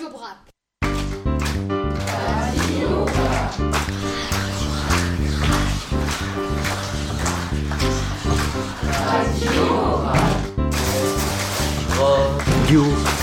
Radio Brac. Radio. Une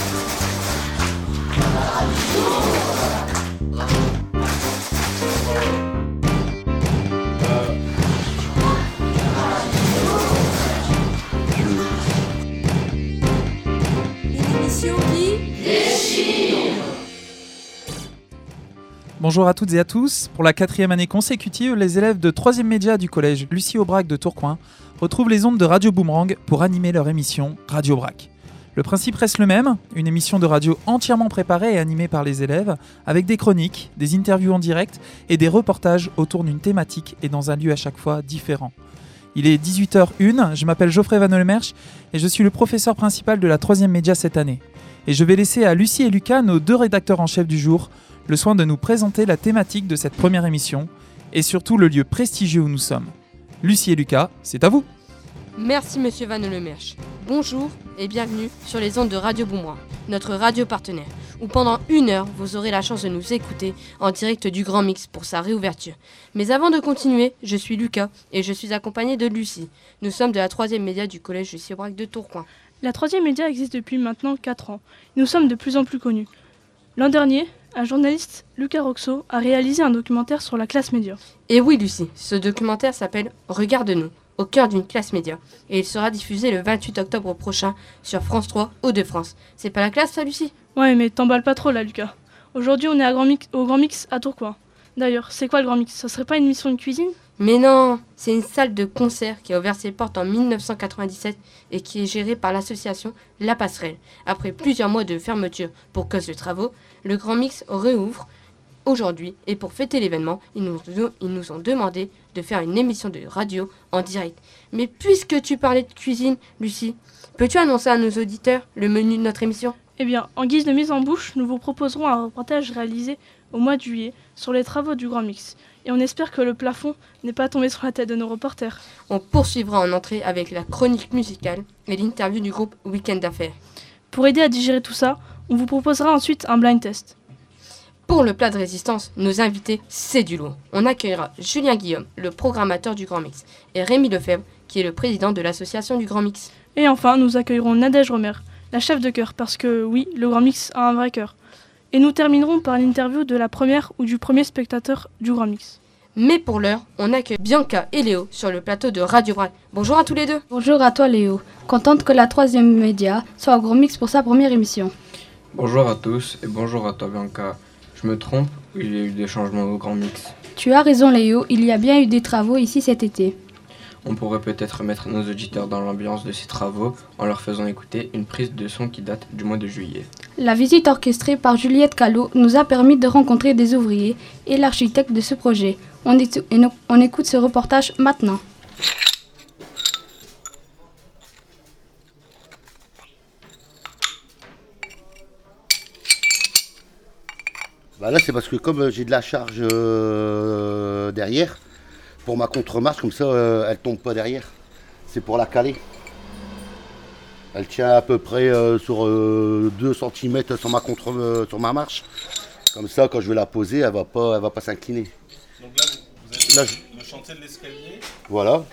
Bonjour à toutes et à tous. Pour la quatrième année consécutive, les élèves de 3e média du collège Lucie Aubrac de Tourcoing retrouvent les ondes de Radio Boomerang pour animer leur émission Radio Brac. Le principe reste le même, une émission de radio entièrement préparée et animée par les élèves, avec des chroniques, des interviews en direct et des reportages autour d'une thématique et dans un lieu à chaque fois différent. Il est 18h01, je m'appelle Geoffrey Van Olemersch et je suis le professeur principal de la 3e média cette année. Et je vais laisser à Lucie et Lucas, nos deux rédacteurs en chef du jour, le soin de nous présenter la thématique de cette première émission et surtout le lieu prestigieux où nous sommes. Lucie et Lucas, c'est à vous. Merci Monsieur Van Lemersch. Bonjour et bienvenue sur les ondes de Radio Boomerang, notre radio partenaire, où pendant une heure vous aurez la chance de nous écouter en direct du Grand Mix pour sa réouverture. Mais avant de continuer, je suis Lucas et je suis accompagné de Lucie. Nous sommes de la troisième média du collège Lucie Aubrac de Tourcoing. La troisième média existe depuis maintenant 4 ans. Nous sommes de plus en plus connus. L'an dernier, un journaliste, Lucas Roxo, a réalisé un documentaire sur la classe média. Et oui Lucie, ce documentaire s'appelle Regarde-nous, au cœur d'une classe média, et il sera diffusé le 28 octobre prochain sur France 3 Hauts-de-France. C'est pas la classe ça Lucie? Ouais, mais t'emballes pas trop là, Lucas. Aujourd'hui, on est à Grand Mix- au Grand Mix à Tourcoing. D'ailleurs, c'est quoi le Grand Mix? Ça serait pas une émission de cuisine? Mais non, c'est une salle de concert qui a ouvert ses portes en 1997 et qui est gérée par l'association La Passerelle. Après plusieurs mois de fermeture pour cause de travaux, le Grand Mix réouvre aujourd'hui et pour fêter l'événement, ils nous, ont demandé de faire une émission de radio en direct. Mais puisque tu parlais de cuisine, Lucie, peux-tu annoncer à nos auditeurs le menu de notre émission? Eh bien, en guise de mise en bouche, nous vous proposerons un reportage réalisé au mois de juillet sur les travaux du Grand Mix. Et on espère que le plafond n'est pas tombé sur la tête de nos reporters. On poursuivra en entrée avec la chronique musicale et l'interview du groupe Weekend d'affaires. Pour aider à digérer tout ça, on vous proposera ensuite un blind test. Pour le plat de résistance, nos invités, c'est du lourd. On accueillera Julien Guillaume, le programmateur du Grand Mix, et Rémi Lefebvre, qui est le président de l'association du Grand Mix. Et enfin, nous accueillerons Nadège Romer, la chef de chœur, parce que oui, le Grand Mix a un vrai cœur. Et nous terminerons par l'interview de la première ou du premier spectateur du Grand Mix. Mais pour l'heure, on accueille Bianca et Léo sur le plateau de Radio Brac. Bonjour à tous les deux. Bonjour à toi Léo, contente que la troisième média soit au Grand Mix pour sa première émission. Bonjour à tous et bonjour à toi Bianca. Je me trompe ou il y a eu des changements au Grand Mix? Tu as raison Léo, il y a bien eu des travaux ici cet été. On pourrait peut-être mettre nos auditeurs dans l'ambiance de ces travaux en leur faisant écouter une prise de son qui date du mois de juillet. La visite orchestrée par Juliette Callot nous a permis de rencontrer des ouvriers et l'architecte de ce projet. On, écoute ce reportage maintenant. Bah là, c'est parce que comme euh, j'ai de la charge euh, derrière, pour ma contre-marche, comme ça, euh, elle tombe pas derrière. C'est pour la caler. Elle tient à peu près euh, sur 2 cm sur ma, contre, euh, sur ma marche. Comme ça, quand je vais la poser, elle va pas, elle va pas s'incliner. Donc là, vous avez Là, le chantier de l'escalier. Voilà.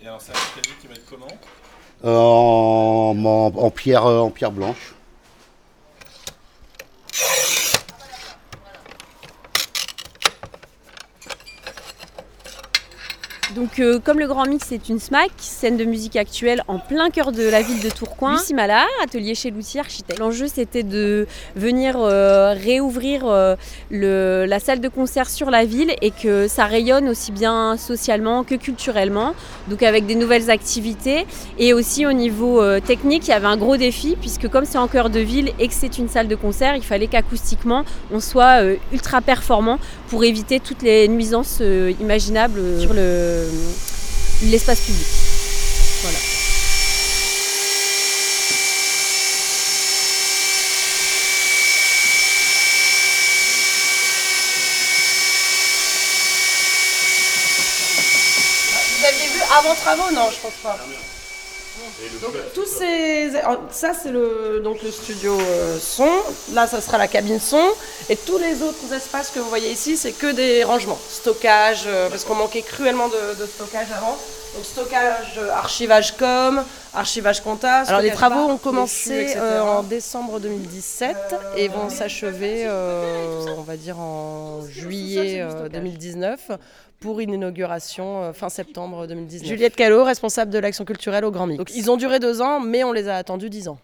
Et alors, c'est un escalier qui va être comment? Euh, en, en- en pierre, euh, en pierre blanche. Donc, euh, comme le Grand Mix est une SMAC, scène de musique actuelle en plein cœur de la ville de Tourcoing, Lucie atelier chez l'outil architecte. L'enjeu, c'était de venir euh, réouvrir euh, la salle de concert sur la ville et que ça rayonne aussi bien socialement que culturellement. Donc, avec des nouvelles activités. Et aussi, au niveau technique, il y avait un gros défi, puisque comme c'est en cœur de ville et que c'est une salle de concert, il fallait qu'acoustiquement, on soit ultra performant pour éviter toutes les nuisances euh, imaginables euh, sur le- l'espace public. Voilà. Vous aviez vu avant travaux Non, je pense pas. Donc, tous ces, ça c'est le donc le studio euh, son. Là, ça sera la cabine son. Et tous les autres espaces que vous voyez ici, c'est que des rangements, stockage, euh, parce qu'on manquait cruellement de, de stockage avant. Donc stockage, euh, archivage com, archivage compta. Alors les travaux ont commencé euh, en décembre 2017 et vont s'achever, on va dire en juillet euh, 2019 pour une inauguration euh, fin septembre 2019. Juliette Callot, responsable de l'action culturelle au Grand Mix. Donc ils ont duré deux ans, mais on les a attendus dix ans.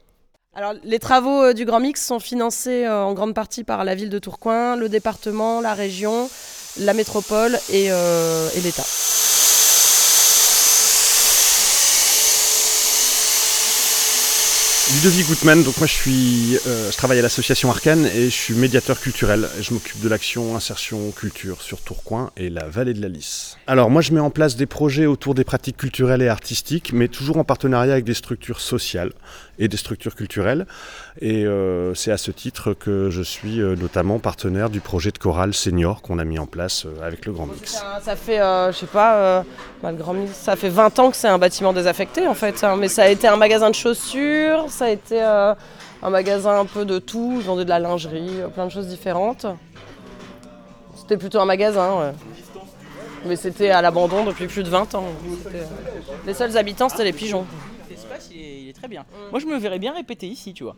Alors, les travaux euh, du Grand Mix sont financés euh, en grande partie par la ville de Tourcoing, le département, la région, la métropole et, euh, et l'État. Ludovic Gutmann, donc moi je suis, euh, je travaille à l'association Arcane et je suis médiateur culturel. Je m'occupe de l'action insertion culture sur Tourcoing et la vallée de la Lys. Alors moi je mets en place des projets autour des pratiques culturelles et artistiques, mais toujours en partenariat avec des structures sociales et des structures culturelles. Et euh, c'est à ce titre que je suis euh, notamment partenaire du projet de chorale senior qu'on a mis en place euh, avec le Grand Mix. Ça, fait, je sais pas, le Grand Mix, ça fait 20 ans que c'est un bâtiment désaffecté en fait. hein. mais ça a été un magasin de chaussures, ça a été un magasin un peu de tout. Ils vendaient de la lingerie, plein de choses différentes. C'était plutôt un magasin, ouais. Mais c'était à l'abandon depuis plus de 20 ans. Les seuls habitants, c'était les pigeons. L'espace, il est, il est très bien. Moi, je me verrais bien répéter ici, tu vois.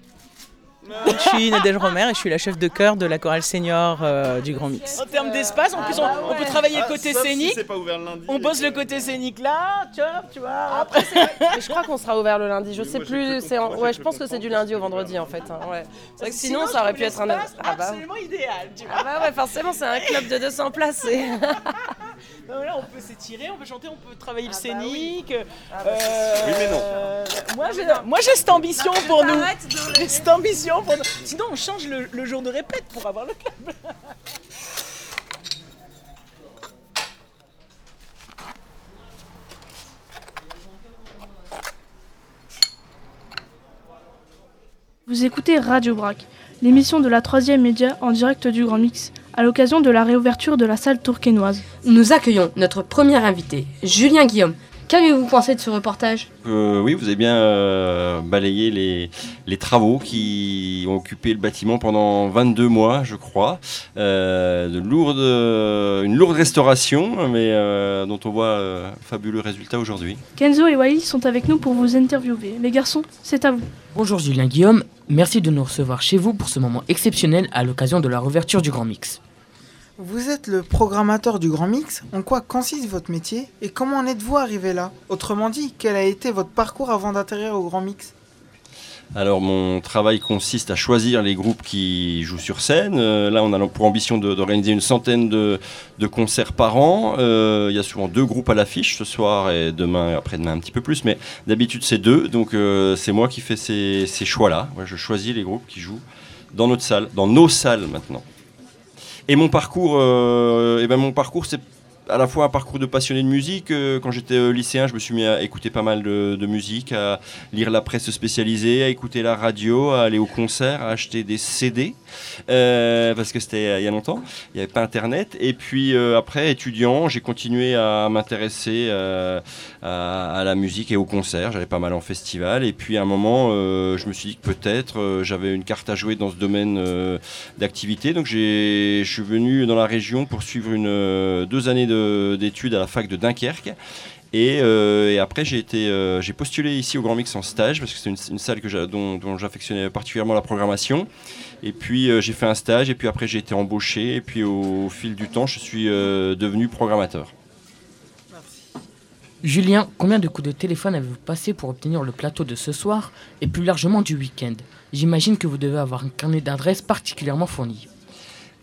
Je suis Nadège Romer et je suis la chef de chœur de la chorale senior euh, du Grand Mix. En termes d'espace, en plus, on, on peut travailler le côté scénique. on bosse le côté scénique là, tu vois, tu vois. Après, Mais je crois qu'on sera ouvert le lundi. Je sais plus. C'est en- ouais, je pense que c'est du lundi au vendredi en fait. hein, ouais. C'est vrai que sinon, ça aurait pu être un. Ah bah, absolument idéal, tu vois. ah bah ouais, forcément, c'est un club de 200 places. c'est- Non, là, on peut s'étirer, on peut chanter, on peut travailler le bah scénique. bah euh, Oui, mais non. euh, moi, j'ai, moi, j'ai cette ambition pour nous. J'ai cette ambition Sinon, on change le, le jour de répète pour avoir le club. Vous écoutez Radio Brac, l'émission de la troisième média en direct du Grand Mix, à l'occasion de la réouverture de la salle tourquenoise. Nous accueillons notre premier invité, Julien Guillaume. Qu'avez-vous pensé de ce reportage? Euh, oui, vous avez bien euh, balayé les, les travaux qui ont occupé le bâtiment pendant 22 mois, je crois. Euh, de lourdes, une lourde restauration, mais euh, dont on voit euh, fabuleux résultat aujourd'hui. Kenzo et Wally sont avec nous pour vous interviewer. Les garçons, c'est à vous. Bonjour Julien Guillaume, merci de nous recevoir chez vous pour ce moment exceptionnel à l'occasion de la réouverture du Grand Mix. Vous êtes le programmateur du Grand Mix. En quoi consiste votre métier et comment en êtes-vous arrivé là? Autrement dit, quel a été votre parcours avant d'atterrir au Grand Mix? Alors mon travail consiste à choisir les groupes qui jouent sur scène. Euh, là on a pour ambition d'organiser une centaine de, concerts par an. Euh, Il y a souvent deux groupes à l'affiche ce soir et demain et après-demain un petit peu plus. Mais d'habitude c'est deux. Donc euh, c'est moi qui fais ces, choix-là. Je choisis les groupes qui jouent dans notre salle, dans nos salles maintenant. Et mon parcours, euh, eh ben mon parcours c'est à la fois un parcours de passionné de musique. euh, Quand j'étais euh, lycéen, je me suis mis à écouter pas mal de, musique, à lire la presse spécialisée, à écouter la radio, à aller au concert, à acheter des CD, euh, parce que c'était il y a longtemps, il n'y avait pas Internet. Et puis après, étudiant, j'ai continué à m'intéresser à, la musique et au concert. J'allais pas mal en festival. Et puis à un moment, je me suis dit que peut-être j'avais une carte à jouer dans ce domaine d'activité. Donc je suis venu dans la région pour suivre une, deux années de- d'études à la fac de Dunkerque. Et, euh, après, j'ai été, euh, j'ai postulé ici au Grand Mix en stage parce que c'est une, salle que dont, j'affectionnais particulièrement la programmation. Et puis euh, j'ai fait un stage et puis après j'ai été embauché et puis au, fil du temps, je suis euh, devenu programmateur. Julien, combien de coups de téléphone avez-vous passé pour obtenir le plateau de ce soir et plus largement du week-end? J'imagine que vous devez avoir un carnet d'adresses particulièrement fourni.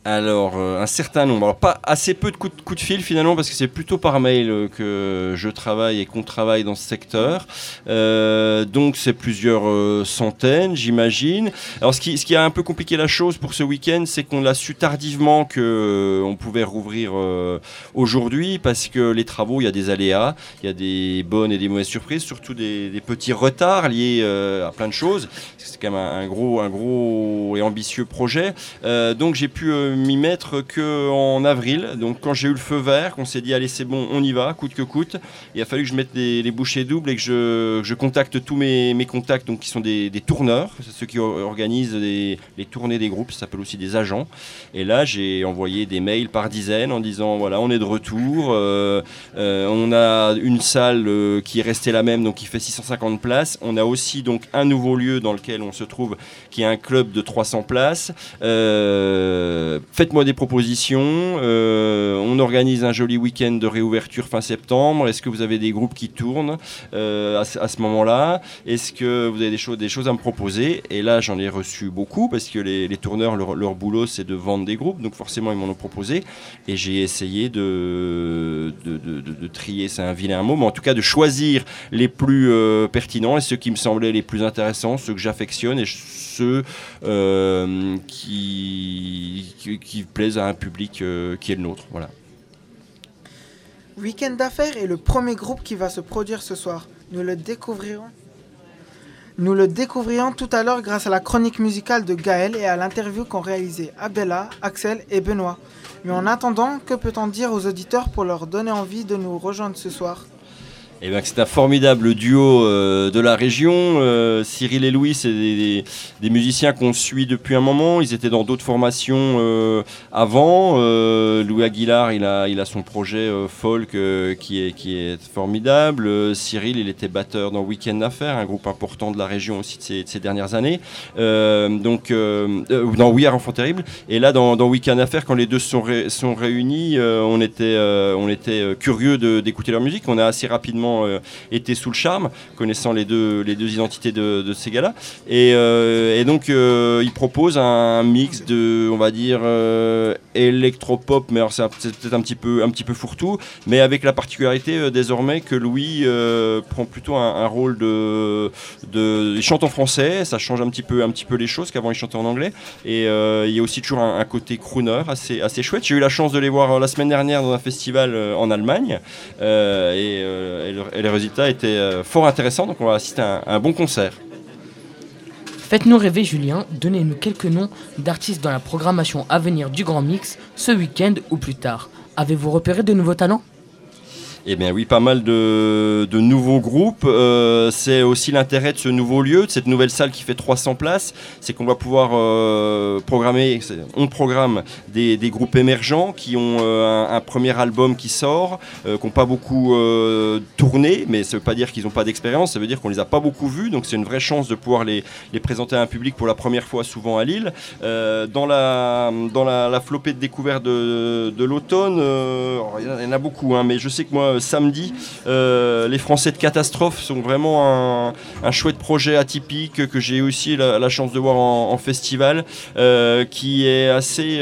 Alors, euh, un certain nombre. Alors, pas assez peu de coups de, fil finalement, parce que c'est plutôt par mail euh, que je travaille et qu'on travaille dans ce secteur. Euh, donc, c'est plusieurs centaines, j'imagine. Alors, ce qui, a un peu compliqué la chose pour ce week-end, c'est qu'on l'a su tardivement que on pouvait rouvrir aujourd'hui, parce que les travaux, il y a des aléas, il y a des bonnes et des mauvaises surprises, surtout des, petits retards liés à plein de choses. C'est quand même un, gros, un gros et ambitieux projet. Donc, j'ai pu m'y mettre qu'en avril. Donc quand j'ai eu le feu vert, qu'on s'est dit allez c'est bon, on y va, coûte que coûte, il a fallu que je mette les, les bouchées doubles et que je, contacte tous mes, contacts, donc qui sont des, des tourneurs, ceux qui or- organisent les, tournées des groupes, ça s'appelle aussi des agents. Et là j'ai envoyé des mails par dizaines en disant voilà on est de retour, euh, euh, on a une salle euh, qui est restée la même, donc qui fait 650 places. On a aussi donc un nouveau lieu dans lequel on se trouve, qui est un club de 300 places. Faites-moi des propositions. Euh, on organise un joli week-end de réouverture fin septembre. Est-ce que vous avez des groupes qui tournent euh, à, ce- moment-là? Est-ce que vous avez des choses, des choses à me proposer? Et là, j'en ai reçu beaucoup parce que les, tourneurs, leur, boulot, c'est de vendre des groupes. Donc forcément, ils m'en ont proposé. Et j'ai essayé de, trier, c'est un vilain mot, mais en tout cas de choisir les plus euh, pertinents et ceux qui me semblaient les plus intéressants, ceux que j'affectionne et ceux euh, qui, qui, plaisent à un public euh, qui est le nôtre. Voilà. Week-end d'affaires est le premier groupe qui va se produire ce soir. Nous le découvrirons. Nous le découvrirons tout à l'heure grâce à la chronique musicale de Gaël et à l'interview qu'ont réalisé Abella, Axel et Benoît. Mais en attendant, que peut-on dire aux auditeurs pour leur donner envie de nous rejoindre ce soir? Eh bien, c'est un formidable duo euh, de la région. Euh, Cyril et Louis, c'est des, musiciens qu'on suit depuis un moment. Ils étaient dans d'autres formations euh, avant. Louis Aguilar, il a, son projet folk qui, est, formidable. Cyril, il était batteur dans Weekend Affaires, un groupe important de la région aussi de ces, de ces dernières années. Donc, dans We Are Enfant Terrible. Et là, dans, Weekend Affaires, quand les deux sont, sont réunis, on était, on était curieux d'écouter leur musique. On a assez rapidement euh, été sous le charme, connaissant les deux, les deux identités de, ces gars-là. Et, euh, donc, euh, ils proposent un mix de, on va dire, électropop, mais alors c'est peut-être un petit peu, un petit peu fourre-tout, mais avec la particularité désormais que Louis prend plutôt un, rôle de, de, il chante en français, ça change un petit peu, un petit peu les choses qu'avant il chantait en anglais, et il y a aussi toujours un, côté crooner assez, assez chouette. J'ai eu la chance de les voir la semaine dernière dans un festival en Allemagne, et, euh, et le- et les résultats étaient euh, fort intéressants, donc on va assister à un, un bon concert. Faites-nous rêver, Julien. Donnez-nous quelques noms d'artistes dans la programmation à venir du Grand Mix, ce week-end ou plus tard. Avez-vous repéré de nouveaux talents? Eh bien oui, pas mal de, nouveaux groupes. Euh, c'est aussi l'intérêt de ce nouveau lieu, de cette nouvelle salle qui fait 300 places. C'est qu'on va pouvoir euh, programmer, on programme des, groupes émergents qui ont euh, un, premier album qui sort, qui n'ont pas beaucoup tourné, mais ça ne veut pas dire qu'ils n'ont pas d'expérience, ça veut dire qu'on les a pas beaucoup vus. Donc c'est une vraie chance de pouvoir les, présenter à un public pour la première fois, souvent à Lille. Dans la, flopée de découvertes de, l'automne, il y en a beaucoup, hein, mais je sais que moi, euh, samedi, euh, les Français de Catastrophe sont vraiment un, chouette projet atypique que j'ai aussi la, chance de voir en, festival, euh, qui est assez,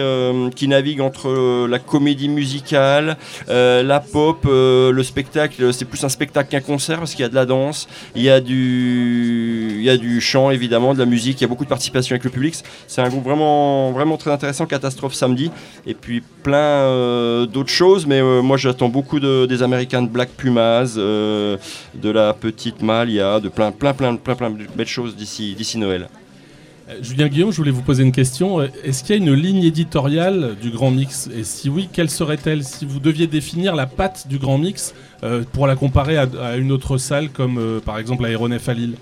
qui navigue entre la comédie musicale, la pop, le spectacle. C'est plus un spectacle qu'un concert parce qu'il y a de la danse, il y a du, chant évidemment, de la musique, il y a beaucoup de participation avec le public. C'est un groupe vraiment, vraiment très intéressant. Catastrophe samedi, et puis plein d'autres choses. Mais moi, j'attends beaucoup de, des Américains de Black Pumas, euh, de la petite Malia, de plein, plein, plein, plein, plein de belles choses d'ici, d'ici Noël. Euh, Julien Guillaume, je voulais vous poser une question. Euh, Est-ce qu'il y a une ligne éditoriale du Grand Mix Et si oui, quelle serait-elle Si vous deviez définir la patte du Grand Mix pour la comparer à, une autre salle comme par exemple l'Aéronef à Lille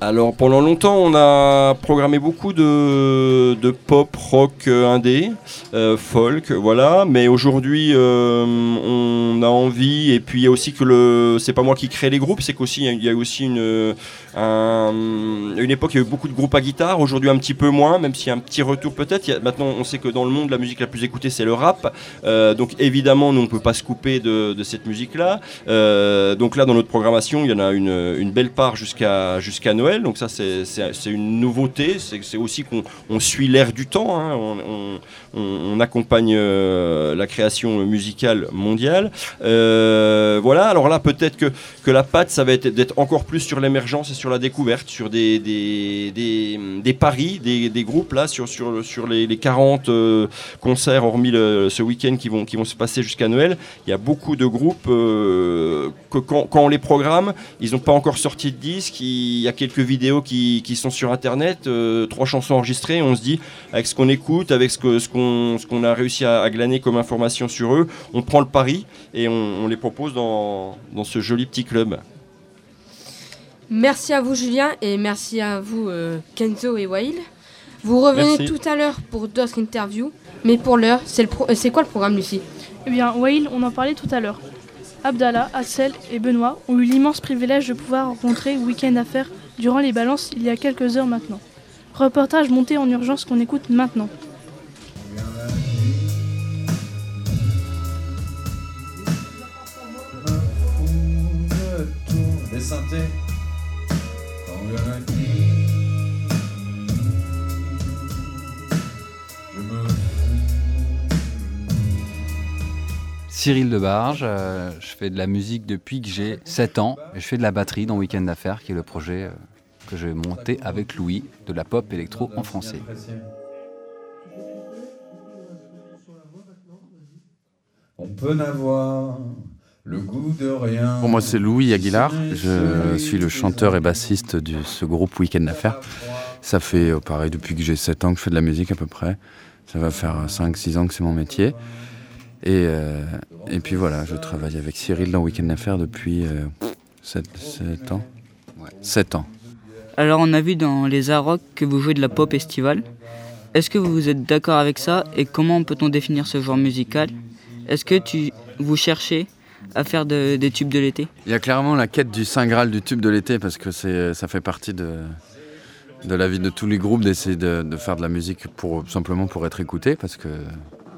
Alors pendant longtemps on a programmé beaucoup de, pop, rock euh, indé, euh, folk, voilà. Mais aujourd'hui euh, on a envie et puis il y a aussi que le, c'est pas moi qui crée les groupes, c'est qu'aussi il y a aussi une, un- une époque il y a eu beaucoup de groupes à guitare, aujourd'hui un petit peu moins, même s'il y a un petit retour peut-être. Maintenant on sait que dans le monde la musique la plus écoutée c'est le rap, Euh, donc évidemment nous on ne peut pas se couper de, cette musique là. donc là dans notre programmation il y en a une, belle part jusqu'à jusqu'à Noël. Donc ça, c'est- une nouveauté. C'est aussi qu'on on suit l'air du temps. hein. On, accompagne euh, la création musicale mondiale. Euh, voilà. Alors là, peut-être que, que la patte, ça va être d'être encore plus sur l'émergence et sur la découverte, sur des, paris, des, groupes là, sur, sur, sur les, les 40 euh, concerts, hormis ce week-end qui vont, se passer jusqu'à Noël. Il y a beaucoup de groupes euh, que quand, on les programme, ils n'ont pas encore sorti de disque. Il y a quelques vidéos qui, sont sur internet, euh, trois chansons enregistrées. On se dit, avec ce qu'on écoute, avec ce qu'on a réussi à, glaner comme information sur eux, on prend le pari et on, les propose dans ce joli petit club. Merci à vous Julien et merci à vous euh, Kenzo et Wail. Vous revenez Merci. tout à l'heure pour d'autres interviews, mais pour l'heure, c'est euh, quoi le programme Lucie? Eh bien, Wail, on en parlait tout à l'heure. Abdallah, Axel et Benoît ont eu l'immense privilège de pouvoir rencontrer Week-end Affaires durant les balances il y a quelques heures maintenant. Reportage monté en urgence qu'on écoute maintenant. des synthés. Cyril Debarge, euh, je fais de la musique depuis que j'ai 7 ans et je fais de la batterie dans Weekend d'affaires qui est le projet euh, que j'ai monté avec Louis de la pop électro en français. On peut n'avoir le goût de rien. Pour moi, c'est Louis Aguilar. Je suis le chanteur et bassiste de ce groupe Weekend d'affaires. Ça fait euh, pareil depuis que j'ai 7 ans que je fais de la musique à peu près. Ça va faire 5-6 ans que c'est mon métier. Et, euh, et puis voilà, je travaille avec Cyril dans Weekend d'affaires depuis 7, ans. 7 ans. Alors on a vu dans les Arocs que vous jouez de la pop estivale. Est-ce que vous êtes d'accord avec ça? Et comment peut-on définir ce genre musical? Est-ce que tu, vous cherchez à faire de- des tubes de l'été Il y a clairement la quête du Saint Graal du tube de l'été parce que ça fait partie de, la vie de tous les groupes d'essayer de, faire de la musique pour, simplement pour être écouté parce que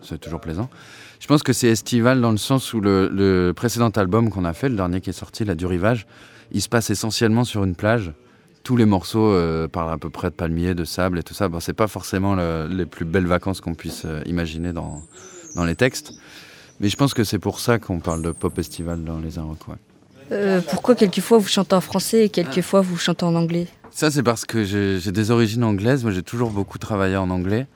c'est toujours plaisant. Je pense que c'est estival dans le sens où le, précédent album qu'on a fait, le dernier qui est sorti, La du Rivage, il se passe essentiellement sur une plage. Tous les morceaux euh, parlent à peu près de palmiers, de sable et tout ça. Bon, c'est pas forcément le- les plus belles vacances qu'on puisse euh, imaginer dans les textes. Mais je pense que c'est pour ça qu'on parle de pop estival dans les Inrocks. ouais. Euh, pourquoi quelquefois vous chantez en français et quelquefois vous chantez en anglais? Ça, c'est parce que j'ai j'ai des origines anglaises. Moi, j'ai toujours beaucoup travaillé en anglais.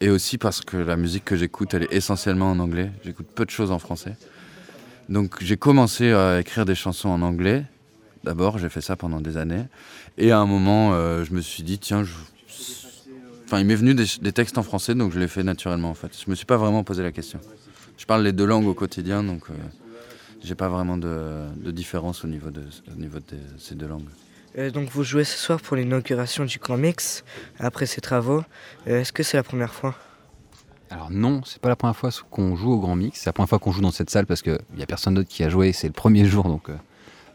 Et aussi parce que la musique que j'écoute, elle est essentiellement en anglais. J'écoute peu de choses en français. Donc, j'ai commencé à écrire des chansons en anglais. D'abord, j'ai fait ça pendant des années. Et à un moment, euh, je me suis dit, tiens, je... enfin, il m'est venu des, des textes en français, donc je l'ai fait naturellement, en fait. Je me suis pas vraiment posé la question. Je parle les deux langues au quotidien, donc euh, j'ai pas vraiment de, de différence au niveau de, au niveau de ces deux langues. Euh, donc vous jouez ce soir pour l'inauguration du Grand Mix, après ces travaux. Euh, Est-ce que c'est la première fois? Alors non, c'est pas la première fois qu'on joue au Grand Mix. C'est la première fois qu'on joue dans cette salle parce qu'il n'y a personne d'autre qui a joué. C'est le premier jour, donc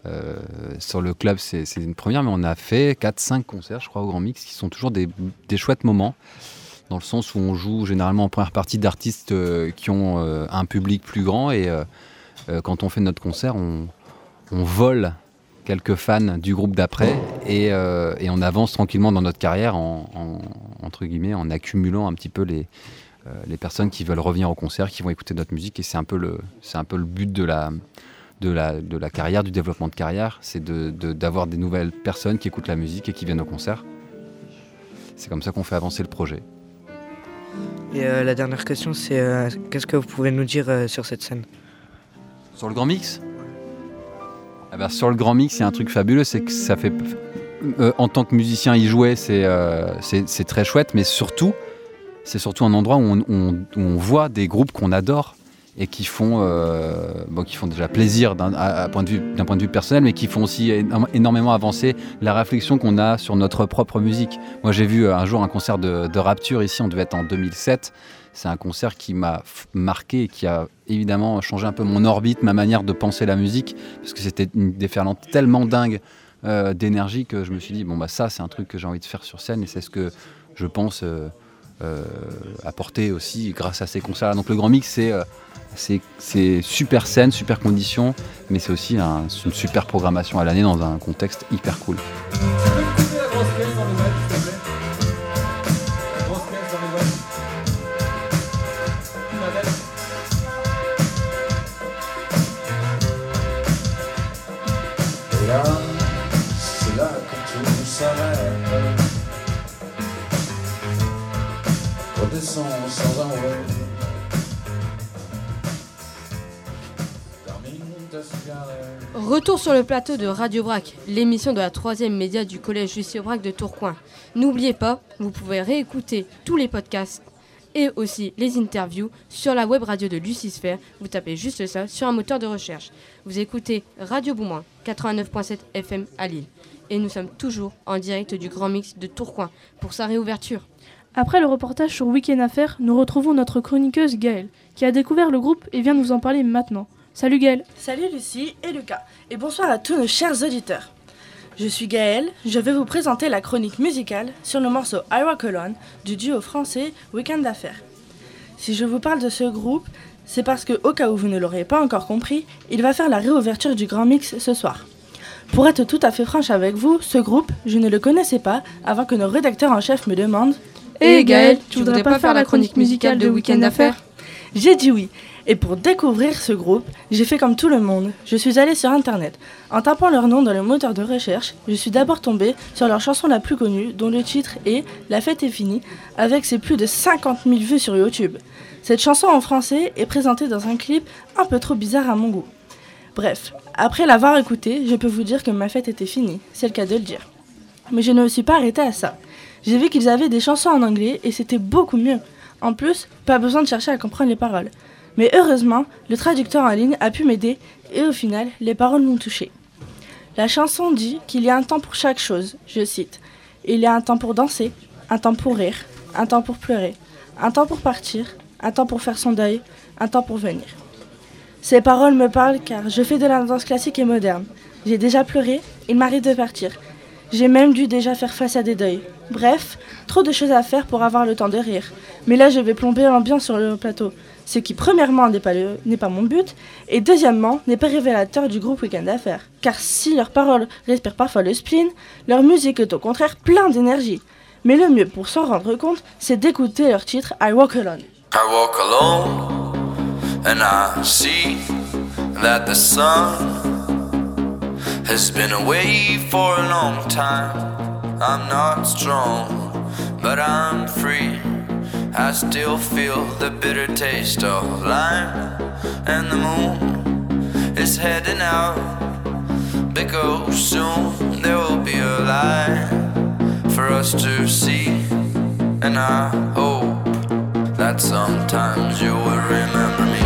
euh, sur le club c'est c'est une première. Mais on a fait 4-5 concerts, je crois, au Grand Mix, qui sont toujours des, des chouettes moments. Dans le sens où on joue généralement en première partie d'artistes euh, qui ont euh, un public plus grand. Et euh, quand on fait notre concert, on, on vole quelques fans du groupe d'après et, et on avance tranquillement dans notre carrière en, en- entre guillemets en accumulant un petit peu les, les personnes qui veulent revenir au concert, qui vont écouter notre musique et c'est un peu le un peu le but de la de la, de la carrière, du développement de carrière, c'est de- de- d'avoir des nouvelles personnes qui écoutent la musique et qui viennent au concert. C'est comme ça qu'on fait avancer le projet. Et euh, la dernière question, c'est euh, qu'est-ce que vous pouvez nous dire euh, sur cette scène? Sur le Grand Mix? Ah bah, Sur le Grand Mix, a un truc fabuleux, c'est que ça fait. en tant que musicien y jouer, c'est c'est c'est très chouette, mais surtout, c'est surtout un endroit où on voit des groupes qu'on adore et qui font, euh, qui font déjà plaisir d'un point de vue- personnel, mais qui font aussi énormément avancer la réflexion qu'on a sur notre propre musique. Moi, j'ai vu euh, un jour un concert de, Rapture ici, on devait être en 2007. C'est un concert qui m'a marqué et qui a évidemment changé un peu mon orbite, ma manière de penser la musique, parce que c'était une déferlante tellement dingue euh, d'énergie que je me suis dit, bon, bah ça, c'est un truc que j'ai envie de faire sur scène et c'est ce que je pense euh, euh, apporter aussi grâce à ces concerts. Donc le Grand Mix, c'est c'est super scène, super conditions, mais c'est aussi un- une super programmation à l'année dans un contexte hyper cool. Sans. Retour sur le plateau de Radio Brac, l'émission de la troisième média du collège Lucie Brac de Tourcoing. N'oubliez pas, vous pouvez réécouter tous les podcasts et aussi les interviews sur la web radio de Lucisphère. Vous tapez juste ça sur un moteur de recherche. Vous écoutez Radio Boumoin, 89.7 FM à Lille. Et nous sommes toujours en direct du Grand Mix de Tourcoing pour sa réouverture. Après le reportage sur Week-end Affaires, nous retrouvons notre chroniqueuse Gaëlle, qui a découvert le groupe et vient nous en parler maintenant. Salut Gaëlle Salut Lucie et Lucas, et bonsoir à tous nos chers auditeurs. Je suis Gaëlle, je vais vous présenter la chronique musicale sur le morceau Ira Colon du duo français Weekend d'affaires. Si je vous parle de ce groupe, c'est parce que, au cas où vous ne l'auriez pas encore compris, il va faire la réouverture du Grand Mix ce soir. Pour être tout à fait franche avec vous, ce groupe, je ne le connaissais pas avant que nos rédacteurs en chef me demandent Eh Gaëlle, tu voudrais pas faire la chronique musicale de Week-end Affaires J'ai dit oui. Et pour découvrir ce groupe, j'ai fait comme tout le monde. Je suis allée sur internet. En tapant leur nom dans le moteur de recherche, je suis d'abord tombée sur leur chanson la plus connue, dont le titre est La fête est finie, avec ses plus de 50 000 vues sur YouTube. Cette chanson en français est présentée dans un clip un peu trop bizarre à mon goût. Bref, après l'avoir écoutée, je peux vous dire que ma fête était finie, c'est le cas de le dire. Mais je ne me suis pas arrêtée à ça. J'ai vu qu'ils avaient des chansons en anglais et c'était beaucoup mieux. En plus, pas besoin de chercher à comprendre les paroles. Mais heureusement, le traducteur en ligne a pu m'aider et au final, les paroles m'ont touché. La chanson dit qu'il y a un temps pour chaque chose, je cite. Il y a un temps pour danser, un temps pour rire, un temps pour pleurer, un temps pour partir, un temps pour faire son deuil, un temps pour venir. Ces paroles me parlent car je fais de la danse classique et moderne. J'ai déjà pleuré, il m'arrive de partir. J'ai même dû déjà faire face à des deuils. Bref, trop de choses à faire pour avoir le temps de rire. Mais là, je vais plomber l'ambiance sur le plateau. Ce qui, premièrement, n'est pas, mon but, et deuxièmement, n'est pas révélateur du groupe Weekend d'affaires. Car si leurs paroles respirent parfois le spleen, leur musique est au contraire plein d'énergie. Mais le mieux pour s'en rendre compte, c'est d'écouter leur titre I Walk Alone. I walk alone and I see that the sun has been away for a long time. I'm not strong, but I'm free. I still feel the bitter taste of lime, and the moon is heading out. Because soon there will be a light for us to see, and I hope that sometimes you will remember me.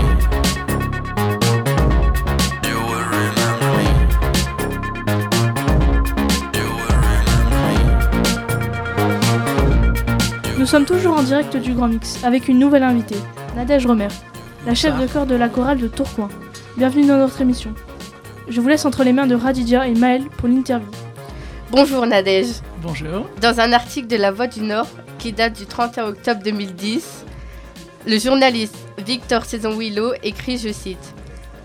Nous sommes toujours en direct du Grand Mix avec une nouvelle invitée, Nadège Romer, la chef de chœur de la chorale de Tourcoing. Bienvenue dans notre émission. Je vous laisse entre les mains de Radidia et Maël pour l'interview. Bonjour Nadège. Bonjour. Dans un article de La Voix du Nord qui date du 31 octobre 2010, le journaliste Victor Saison Willow écrit, je cite,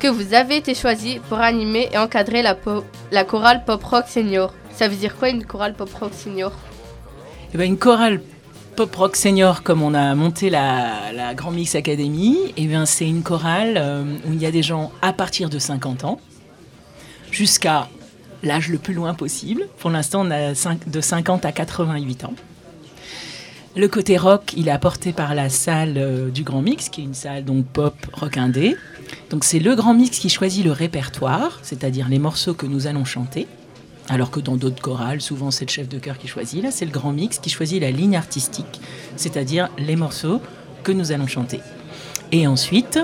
que vous avez été choisi pour animer et encadrer la, po- la chorale pop rock senior. Ça veut dire quoi une chorale pop rock senior? Eh ben, une chorale pop rock senior, comme on a monté la, Grand Mix Academy, eh c'est une chorale euh, où il y a des gens à partir de 50 ans jusqu'à l'âge le plus loin possible. Pour l'instant, on a de 50 à 88 ans. Le côté rock, il est apporté par la salle euh, du Grand Mix, qui est une salle donc pop rock indé. Donc c'est le Grand Mix qui choisit le répertoire, c'est-à-dire les morceaux que nous allons chanter. Alors que dans d'autres chorales, souvent c'est le chef de chœur qui choisit. Là, c'est le Grand Mix qui choisit la ligne artistique, c'est-à-dire les morceaux que nous allons chanter. Et ensuite,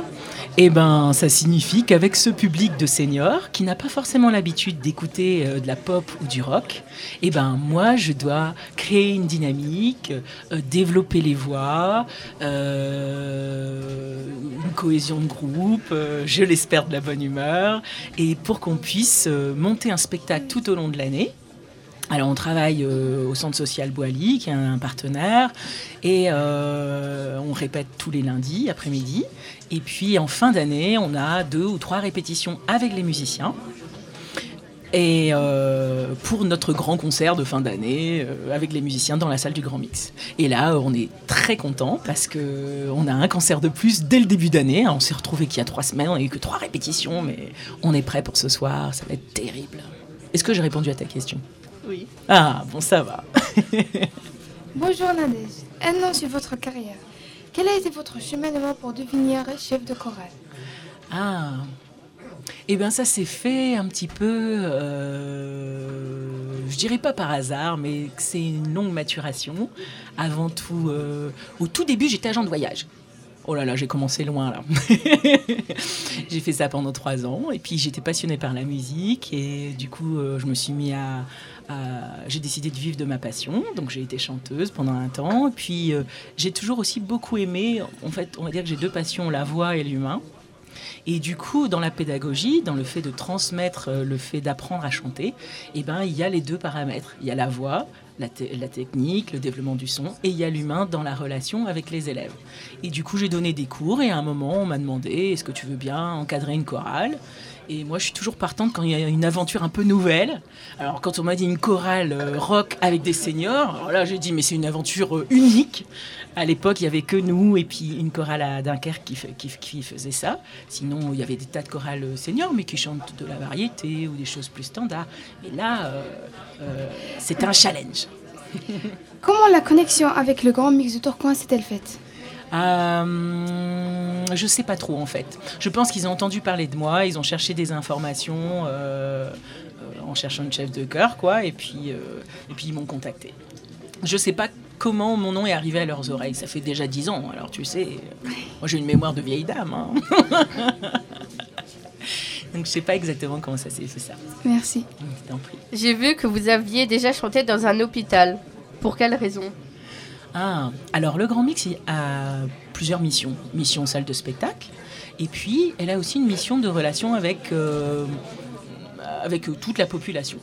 eh ben, ça signifie qu'avec ce public de seniors qui n'a pas forcément l'habitude d'écouter euh, de la pop ou du rock, eh ben, moi, je dois créer une dynamique, euh, développer les voix, euh, une cohésion de groupe, je l'espère de la bonne humeur, et pour qu'on puisse monter un spectacle tout au long de l'année. Alors on travaille euh, au centre social Boily, qui est un partenaire, et euh, on répète tous les lundis après-midi. Et puis en fin d'année, on a deux ou trois répétitions avec les musiciens. Et euh, pour notre grand concert de fin d'année avec les musiciens dans la salle du Grand Mix. Et là, on est très content parce que on a un concert de plus dès le début d'année. On s'est retrouvé qu'il y a trois semaines, on n'a eu que trois répétitions, mais on est prêt pour ce soir. Ça va être terrible. Est-ce que j'ai répondu à ta question? Oui. Ah, bon, ça va. Bonjour Nadège, un an sur votre carrière. Quel a été votre cheminement pour devenir chef de chorale Ah, Eh bien, ça s'est fait un petit peu, euh, je dirais pas par hasard, mais c'est une longue maturation. Avant tout, euh, au tout début, j'étais agent de voyage. Oh là là, j'ai commencé loin là. j'ai fait ça pendant trois ans et puis j'étais passionnée par la musique et du coup, euh, je me suis mis à, à- j'ai décidé de vivre de ma passion, donc j'ai été chanteuse pendant un temps. Puis euh, j'ai toujours aussi beaucoup aimé, en fait, on va dire que j'ai deux passions, la voix et l'humain. Et du coup, dans la pédagogie, dans le fait de transmettre, euh, le fait d'apprendre à chanter, eh ben, il y a les deux paramètres. Il y a la voix, la, te- la technique, le développement du son, et il y a l'humain dans la relation avec les élèves. Et du coup, j'ai donné des cours, et à un moment, on m'a demandé, est-ce que tu veux bien encadrer une chorale? Et moi, je suis toujours partante quand il y a une aventure un peu nouvelle. Alors, quand on m'a dit une chorale euh, rock avec des seniors, alors là, j'ai dit, mais c'est une aventure euh, unique. À l'époque, il n'y avait que nous et puis une chorale à Dunkerque qui, faisait ça. Sinon, il y avait des tas de chorales euh, seniors, mais qui chantent de la variété ou des choses plus standards. Mais là, euh, c'était un challenge. Comment la connexion avec le grand mix de Tourcoing s'est-elle faite? Euh, je sais pas trop en fait. Je pense qu'ils ont entendu parler de moi, ils ont cherché des informations euh, euh, en cherchant une chef de chœur, quoi, et puis, euh, et puis ils m'ont contacté. Je sais pas comment mon nom est arrivé à leurs oreilles, ça fait déjà dix ans, alors tu sais, moi j'ai une mémoire de vieille dame. hein. Donc je sais pas exactement comment ça s'est fait ça. Merci. J'ai vu que vous aviez déjà chanté dans un hôpital. Pour quelle raison? Ah, alors le Grand Mix a plusieurs missions. Mission salle de spectacle, et puis elle a aussi une mission de relation avec, euh, avec toute la population.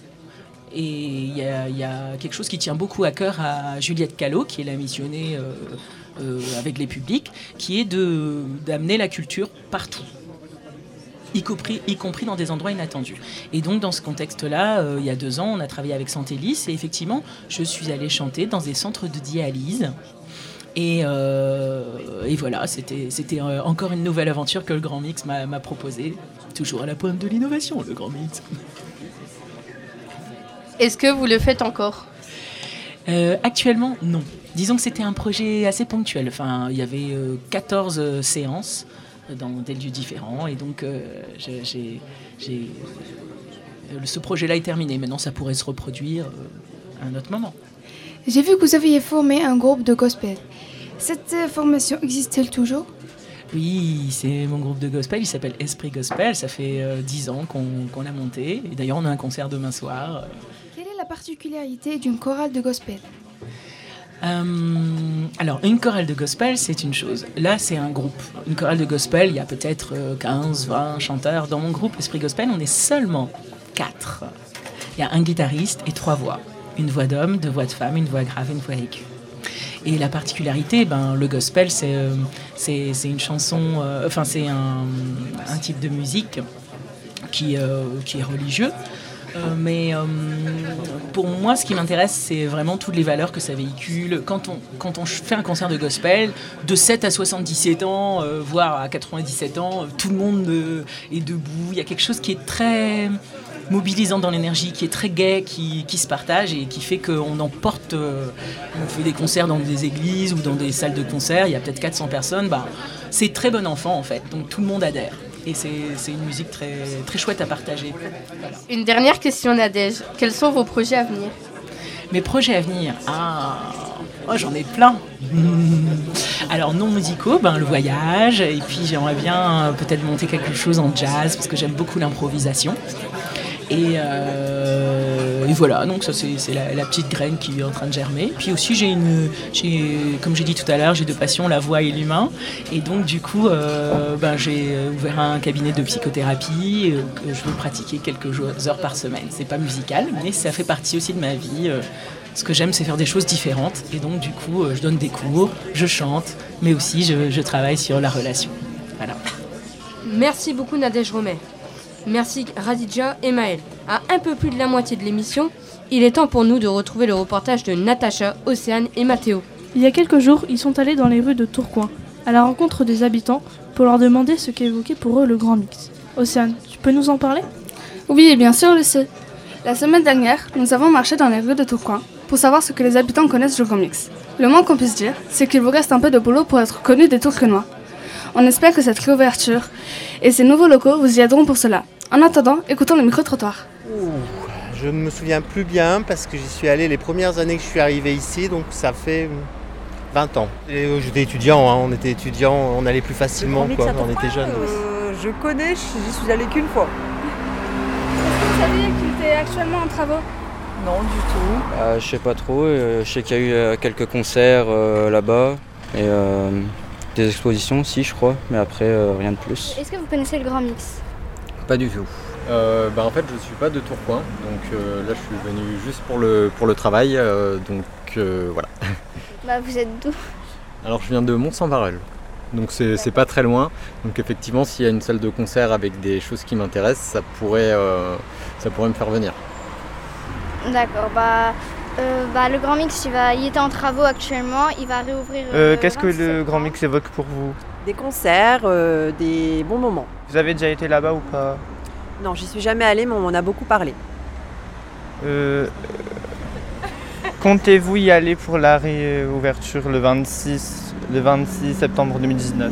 Et il y, a- il y a quelque chose qui tient beaucoup à cœur à Juliette Callot, qui est la missionnée euh, euh, avec les publics, qui est de- d'amener la culture partout y compris, y compris dans des endroits inattendus. Et donc, dans ce contexte-là, euh, il y a deux ans, on a travaillé avec Santélis et effectivement, je suis allée chanter dans des centres de dialyse. Et, euh, et voilà, c'était euh, encore une nouvelle aventure que le Grand Mix m'a proposée. Toujours à la pointe de l'innovation, le Grand Mix. Est-ce que vous le faites encore? Euh, actuellement, non. Disons que c'était un projet assez ponctuel. Enfin, il y avait euh, 14 euh, séances dans des lieux différents. Et donc, euh, j'ai- euh, ce projet-là est terminé. Maintenant, ça pourrait se reproduire euh, à un autre moment. J'ai vu que vous aviez formé un groupe de gospel. Cette euh, formation existe-t-elle toujours? Oui, c'est mon groupe de gospel. Il s'appelle Esprit Gospel. Ça fait euh, 10 ans qu'on qu'on l'a monté. Et d'ailleurs, on a un concert demain soir. Quelle est la particularité d'une chorale de gospel? Euh, alors, une chorale de gospel, c'est une chose. Là, c'est un groupe. Une chorale de gospel, il y a peut-être euh, 15, 20 chanteurs. Dans mon groupe Esprit Gospel, on est seulement 4. Il y a un guitariste et trois voix. Une voix d'homme, deux voix de femme, une voix grave et une voix aiguë. Et la particularité, ben, le gospel, c'est euh, une chanson, euh, enfin, c'est un, type de musique euh, qui est religieux. Euh, mais euh, pour moi, ce qui m'intéresse, c'est vraiment toutes les valeurs que ça véhicule. Quand on, fait un concert de gospel, de 7 à 77 ans, euh, voire à 97 ans, tout le monde est debout. Il y a quelque chose qui est très mobilisant dans l'énergie, qui est très gai, qui, se partage et qui fait qu'on emporte. on fait des concerts dans des églises ou dans des salles de concert, il y a peut-être 400 personnes. Bah, c'est très bon enfant en fait, donc tout le monde adhère. Et c'est une musique très, très chouette à partager. Voilà. Une dernière question, Nadège. Quels sont vos projets à venir? Mes projets à venir Ah, oh, j'en ai plein. Alors non musicaux, ben, le voyage, et puis j'aimerais bien euh, peut-être monter quelque chose en jazz, parce que j'aime beaucoup l'improvisation. Et, euh, et voilà, donc ça c'est la, petite graine qui est en train de germer. Puis aussi j'ai une, comme j'ai dit tout à l'heure, j'ai deux passions, la voix et l'humain. Et donc du coup, euh, ben, j'ai ouvert un cabinet de psychothérapie euh, que je veux pratiquer quelques heures par semaine. C'est pas musical, mais ça fait partie aussi de ma vie. euh, ce que j'aime, c'est faire des choses différentes. Et donc, du coup, euh, je donne des cours, je chante, mais aussi je, travaille sur la relation. Voilà. Merci beaucoup, Nadège Romer. Merci Radija et Maël. À un peu plus de la moitié de l'émission, il est temps pour nous de retrouver le reportage de Natacha, Océane et Mathéo. Il y a quelques jours, ils sont allés dans les rues de Tourcoing, à la rencontre des habitants, pour leur demander ce qu'évoquait pour eux le Grand Mix. Océane, tu peux nous en parler? Oui, bien sûr, le sais. La semaine dernière, nous avons marché dans les rues de Tourcoing pour savoir ce que les habitants connaissent du Grand Mix. Le moins qu'on puisse dire, c'est qu'il vous reste un peu de boulot pour être connu des Tourquenois. On espère que cette réouverture et ces nouveaux locaux vous y aideront pour cela. En attendant, écoutons le micro-trottoir. Je ne me souviens plus bien parce que j'y suis allé les premières années que je suis arrivé ici, donc ça fait 20 ans. Et, euh, J'étais étudiant, hein, on était étudiant, on allait plus facilement, quoi, on était jeunes. Euh, je connais, j'y suis allée qu'une fois. Vous saviez qu'il était actuellement en travaux? Non, du tout. Euh, je sais pas trop. euh, je sais qu'il y a eu quelques concerts euh, là-bas et euh, des expositions aussi, je crois, mais après euh, rien de plus. Est-ce que vous connaissez le Grand Mix? Pas du tout. Euh, bah, en fait, je suis pas de Tourcoing, donc euh, là, je suis venu juste pour le, pour le travail, euh, donc euh, voilà. Bah vous êtes d'où? Alors, je viens de Mont-Saint-Varel, donc c'est c'est pas très loin. Donc, effectivement, s'il y a une salle de concert avec des choses qui m'intéressent, ça pourrait, euh, ça pourrait me faire venir. D'accord, bah, euh, bah le Grand Mix il, va, il était en travaux actuellement, il va réouvrir. Euh, euh, Qu'est-ce que 27 le Grand Mix évoque pour vous? Des concerts, euh, des bons moments. Vous avez déjà été là-bas ou pas? Non, j'y suis jamais allée, mais on m'en a beaucoup parlé. Euh, Comptez-vous y aller pour la réouverture le 26, le 26 septembre 2019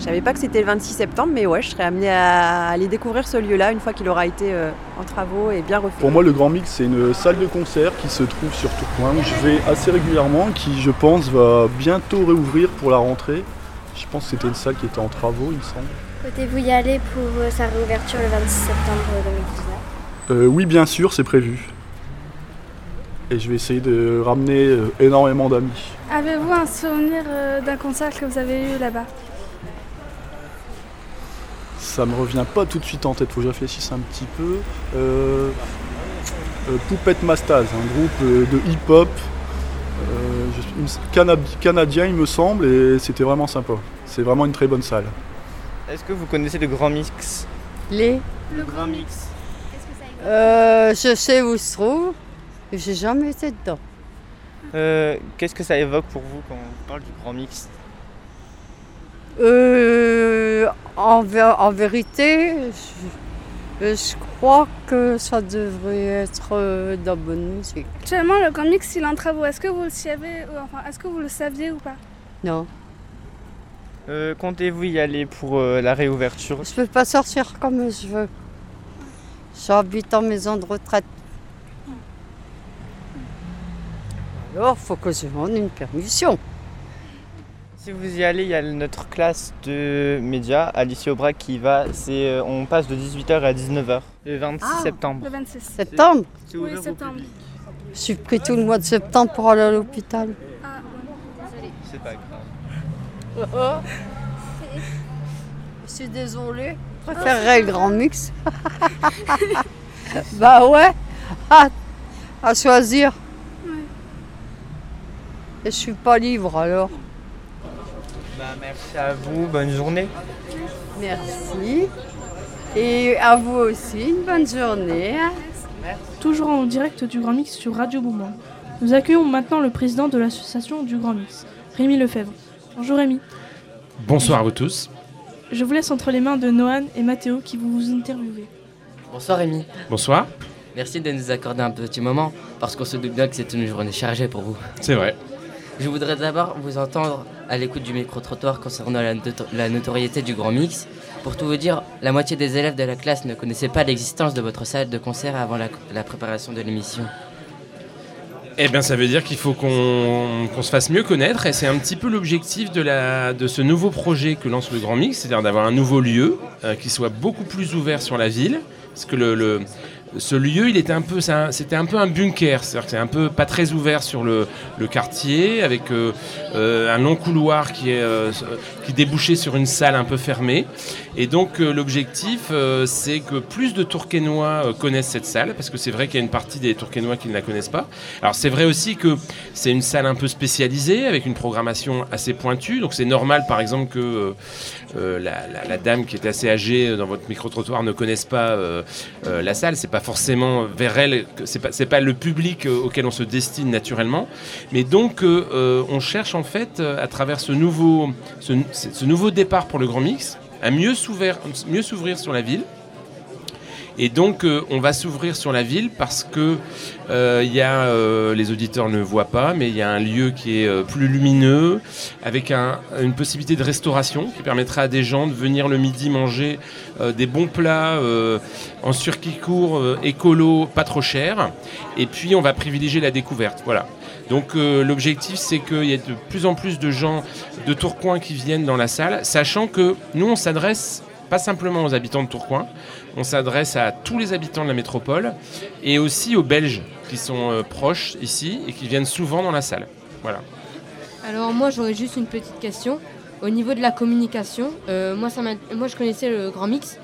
Je savais pas que c'était le 26 septembre, mais ouais, je serais amenée à aller découvrir ce lieu-là une fois qu'il aura été euh, en travaux et bien refait. Pour moi, le Grand Mix, c'est une salle de concert qui se trouve sur Tourcoing, où je vais assez régulièrement, qui, je pense, va bientôt réouvrir pour la rentrée. Je pense que c'était une salle qui était en travaux, il me semble. Comptez-vous y aller pour euh, sa réouverture le 26 septembre 2019 Euh, oui, bien sûr, c'est prévu. Et je vais essayer de ramener euh, énormément d'amis. Avez-vous un souvenir euh, d'un concert que vous avez eu là-bas? Ça me revient pas tout de suite en tête, faut que je réfléchisse un petit peu. Euh, euh, Poupette Mastaz, un groupe euh, de hip-hop euh, canadien, il me semble, et c'était vraiment sympa. C'est vraiment une très bonne salle. Est-ce que vous connaissez le Grand Mix? Les Le Grand Mix. euh, Je sais où il se trouve, mais j'ai jamais été dedans. Euh, Qu'est-ce que ça évoque pour vous quand on parle du Grand Mix? Euh, en, vé- en vérité, je, je crois que ça devrait être euh, de la bonne musique. Actuellement, le Mix il est en travaux. Est-ce que vous le saviez ou enfin, est-ce que vous le saviez ou pas? Non. Euh, Comptez-vous y aller pour euh, la réouverture? Je peux pas sortir comme je veux. J'habite en maison de retraite. Alors, faut que je demande une permission. Si vous y allez, il y a notre classe de médias, Alicia Aubrac, qui va. C'est, euh, on passe de 18h à 19h, le 26 Ah, septembre. Le 26. Septembre C'est Oui, au septembre. public. Je suis pris tout le mois de septembre pour aller à l'hôpital. C'est pas grave. Je suis désolée. Je préférerais le grand mix. bah ouais, à, à choisir. Et je suis pas libre alors. Bah, merci à vous, bonne journée. Merci. Et à vous aussi, une bonne journée. Toujours en direct du Grand Mix sur Radio Bourbon. Nous accueillons maintenant le président de l'association du Grand Mix, Rémi Lefebvre. Bonjour Rémi. Bonsoir à vous tous. Je vous laisse entre les mains de Noan et Mathéo qui vont vous interviewer. Bonsoir Rémi. Bonsoir. Merci de nous accorder un petit moment parce qu'on se doute bien que c'est une journée chargée pour vous. C'est vrai. Je voudrais d'abord vous entendre à l'écoute du micro-trottoir concernant la, noto- la notoriété du Grand Mix. Pour tout vous dire, la moitié des élèves de la classe ne connaissaient pas l'existence de votre salle de concert avant la, préparation de l'émission. Eh bien, ça veut dire qu'il faut qu'on se fasse mieux connaître, et c'est un petit peu l'objectif de, de ce nouveau projet que lance le Grand Mix, c'est-à-dire d'avoir un nouveau lieu euh, qui soit beaucoup plus ouvert sur la ville, parce que le- ce lieu, il était un peu, c'était un peu un bunker, c'est-à-dire que c'est un peu pas très ouvert sur le, quartier, avec euh, euh, un long couloir euh, qui débouchait sur une salle un peu fermée. Et donc l'objectif, c'est que plus de Tourquenois connaissent cette salle, parce que c'est vrai qu'il y a une partie des Tourquenois qui ne la connaissent pas. Alors c'est vrai aussi que c'est une salle un peu spécialisée, avec une programmation assez pointue. Donc c'est normal, par exemple, que la, la- dame qui est assez âgée dans votre micro-trottoir ne connaisse pas la salle. C'est pas forcément vers elle, c'est pas, pas le public euh, auquel on se destine naturellement. Mais donc euh, euh, on cherche en fait, à travers ce nouveau, ce, nouveau départ pour le Grand Mix, à mieux s'ouvrir sur la ville Et donc, euh, on va s'ouvrir sur la ville parce que euh, y a, euh, les auditeurs ne voient pas, mais il y a un lieu qui est plus lumineux, avec un- une possibilité de restauration qui permettra à des gens de venir le midi manger des bons plats en circuit court, écolo, pas trop cher. Et puis, on va privilégier la découverte. Voilà. Donc l'objectif, c'est qu'il y ait de plus en plus de gens de Tourcoing qui viennent dans la salle, sachant que nous, on s'adresse pas simplement aux habitants de Tourcoing, on s'adresse à tous les habitants de la métropole et aussi aux Belges qui sont euh, proches ici et qui viennent souvent dans la salle. Voilà. Alors moi j'aurais juste une petite question. Au niveau de la communication, euh, moi, ça moi je connaissais le Grand Mix,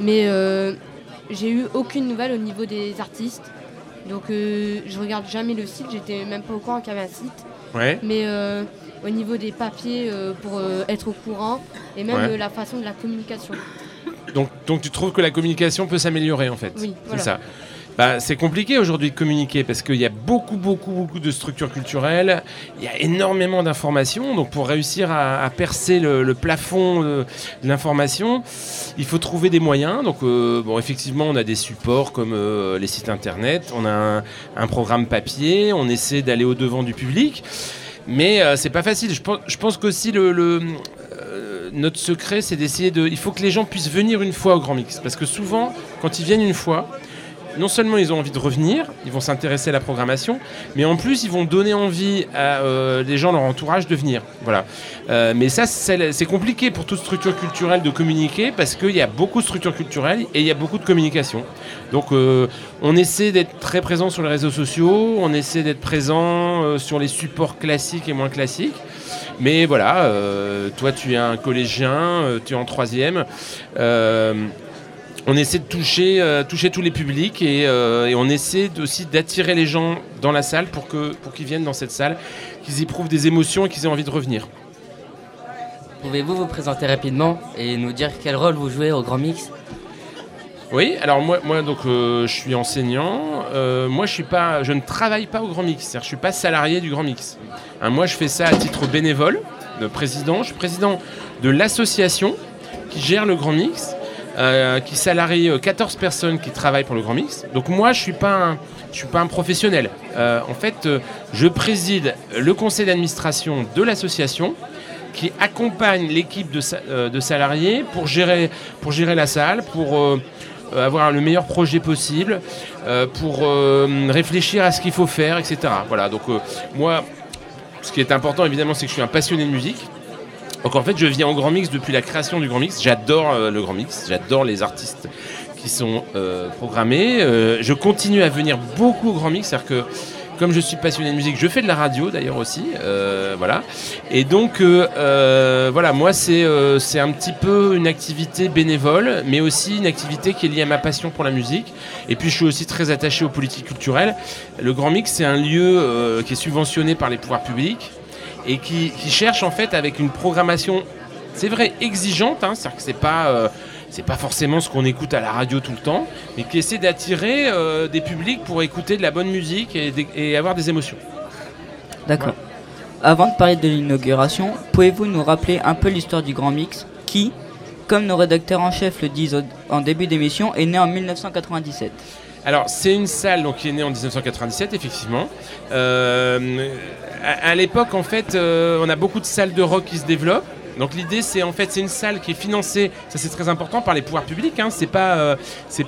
mais euh, j'ai eu aucune nouvelle au niveau des artistes. Donc je regarde jamais le site, j'étais même pas au courant qu'il y avait un site. Ouais. Mais au niveau des papiers pour être au courant et même Ouais. la façon de la communication. Donc, donc tu trouves que la communication peut s'améliorer en fait Oui, c'est ça. Bah, c'est compliqué aujourd'hui de communiquer parce qu'il y a beaucoup, beaucoup, beaucoup de structures culturelles, il y a énormément d'informations. Donc, pour réussir à, à percer le, le plafond de, de l'information, il faut trouver des moyens. Donc, euh, bon, effectivement, on a des supports comme euh, les sites internet, on a un, un programme papier, on essaie d'aller au devant du public. Mais euh, c'est pas facile. Je pense, je pense qu'aussi le, le, notre secret, c'est d'essayer de. Il faut que les gens puissent venir une fois au Grand Mix. Parce que souvent, quand ils viennent une fois, non seulement ils ont envie de revenir, ils vont s'intéresser à la programmation, mais en plus ils vont donner envie à euh, des gens leur entourage de venir. Voilà. Euh, mais ça, c'est c'est compliqué pour toute structure culturelle de communiquer parce qu'il y a beaucoup de structures culturelles et il y a beaucoup de communication. Donc euh, on essaie d'être très présent sur les réseaux sociaux, on essaie d'être présent euh, sur les supports classiques et moins classiques. Mais voilà, euh, toi tu es un collégien, euh, tu es en troisième. Euh, on essaie de toucher, tous les publics et, on essaie aussi d'attirer les gens dans la salle pour que pour qu'ils viennent dans cette salle, qu'ils éprouvent des émotions et qu'ils aient envie de revenir. Pouvez-vous vous présenter rapidement et nous dire quel rôle vous jouez au Grand Mix? Oui, alors moi, moi donc euh, je suis enseignant. Euh, moi je suis pas, je ne travaille pas au Grand Mix. C'est-à-dire, je suis pas salarié du Grand Mix. Hein, moi je fais ça à titre bénévole, de président. Je suis président de l'association qui gère le Grand Mix, euh, qui salarie euh, 14 personnes qui travaillent pour le Grand Mix. Donc moi je suis pas un, je suis pas un professionnel. En fait, je préside le conseil d'administration de l'association qui accompagne l'équipe de, de salariés pour gérer, pour gérer la salle, pour avoir le meilleur projet possible, euh, pour euh, réfléchir à ce qu'il faut faire, etc. Voilà, donc euh, moi, ce qui est important évidemment, c'est que je suis un passionné de musique. Donc en fait, je viens au Grand Mix depuis la création du Grand Mix. J'adore euh, le Grand Mix, j'adore les artistes qui sont euh, programmés. Euh, je continue à venir beaucoup au Grand Mix, c'est-à-dire que comme je suis passionné de musique, je fais de la radio d'ailleurs aussi, euh, voilà. Et donc euh, euh, voilà, moi c'est un petit peu une activité bénévole, mais aussi une activité qui est liée à ma passion pour la musique. Et puis je suis aussi très attaché aux politiques culturelles. Le Grand Mix, c'est un lieu qui est subventionné par les pouvoirs publics et qui, cherche en fait avec une programmation, c'est vrai, exigeante, hein, c'est-à-dire que c'est pas, c'est pas forcément ce qu'on écoute à la radio tout le temps, mais qui essaie d'attirer euh, des publics pour écouter de la bonne musique et, avoir des émotions. D'accord. Avant de parler de l'inauguration, pouvez-vous nous rappeler un peu l'histoire du Grand Mix qui, comme nos rédacteurs en chef le disent en début d'émission, est né en 1997 Alors, c'est une salle donc, qui est née en 1997, effectivement. Euh, à à l'époque, en fait, euh, on a beaucoup de salles de rock qui se développent. Donc l'idée, c'est en fait, c'est une salle qui est financée, ça c'est très important, par les pouvoirs publics. Hein. C'est pas, euh,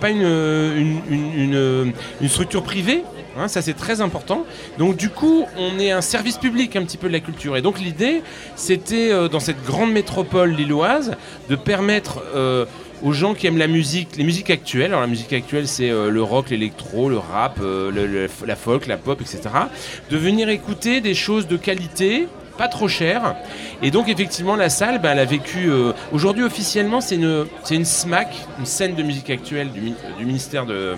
pas une, une, structure privée. hein, ça c'est très important. Donc du coup, on est un service public un petit peu de la culture. Et donc l'idée, c'était euh, dans cette grande métropole lilloise de permettre euh, aux gens qui aiment la musique, les musiques actuelles. Alors la musique actuelle, c'est le rock, l'électro, le rap, la folk, la pop, etc. De venir écouter des choses de qualité, pas trop chères. Et donc effectivement, la salle, ben, elle a vécu. euh, Aujourd'hui, officiellement, c'est une, une SMAC, une scène de musique actuelle du, mi- du ministère de,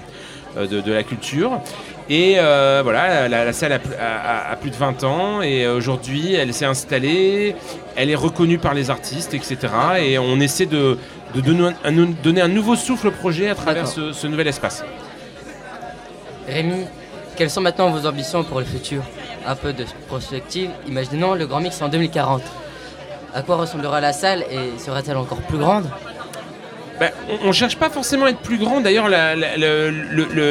euh, de, de la Culture. Et euh, voilà, la, la salle a, pl- a- a- a plus de 20 ans et aujourd'hui elle s'est installée, elle est reconnue par les artistes, etc. Et on essaie de, de donner, un, un- donner un nouveau souffle au projet à travers ce, ce nouvel espace. Rémi, quelles sont maintenant vos ambitions pour le futur? Un peu de prospective. Imaginons le Grand Mix en 2040. À quoi ressemblera la salle et sera-t-elle encore plus grande? Bah, on, on cherche pas forcément à être plus grand. D'ailleurs,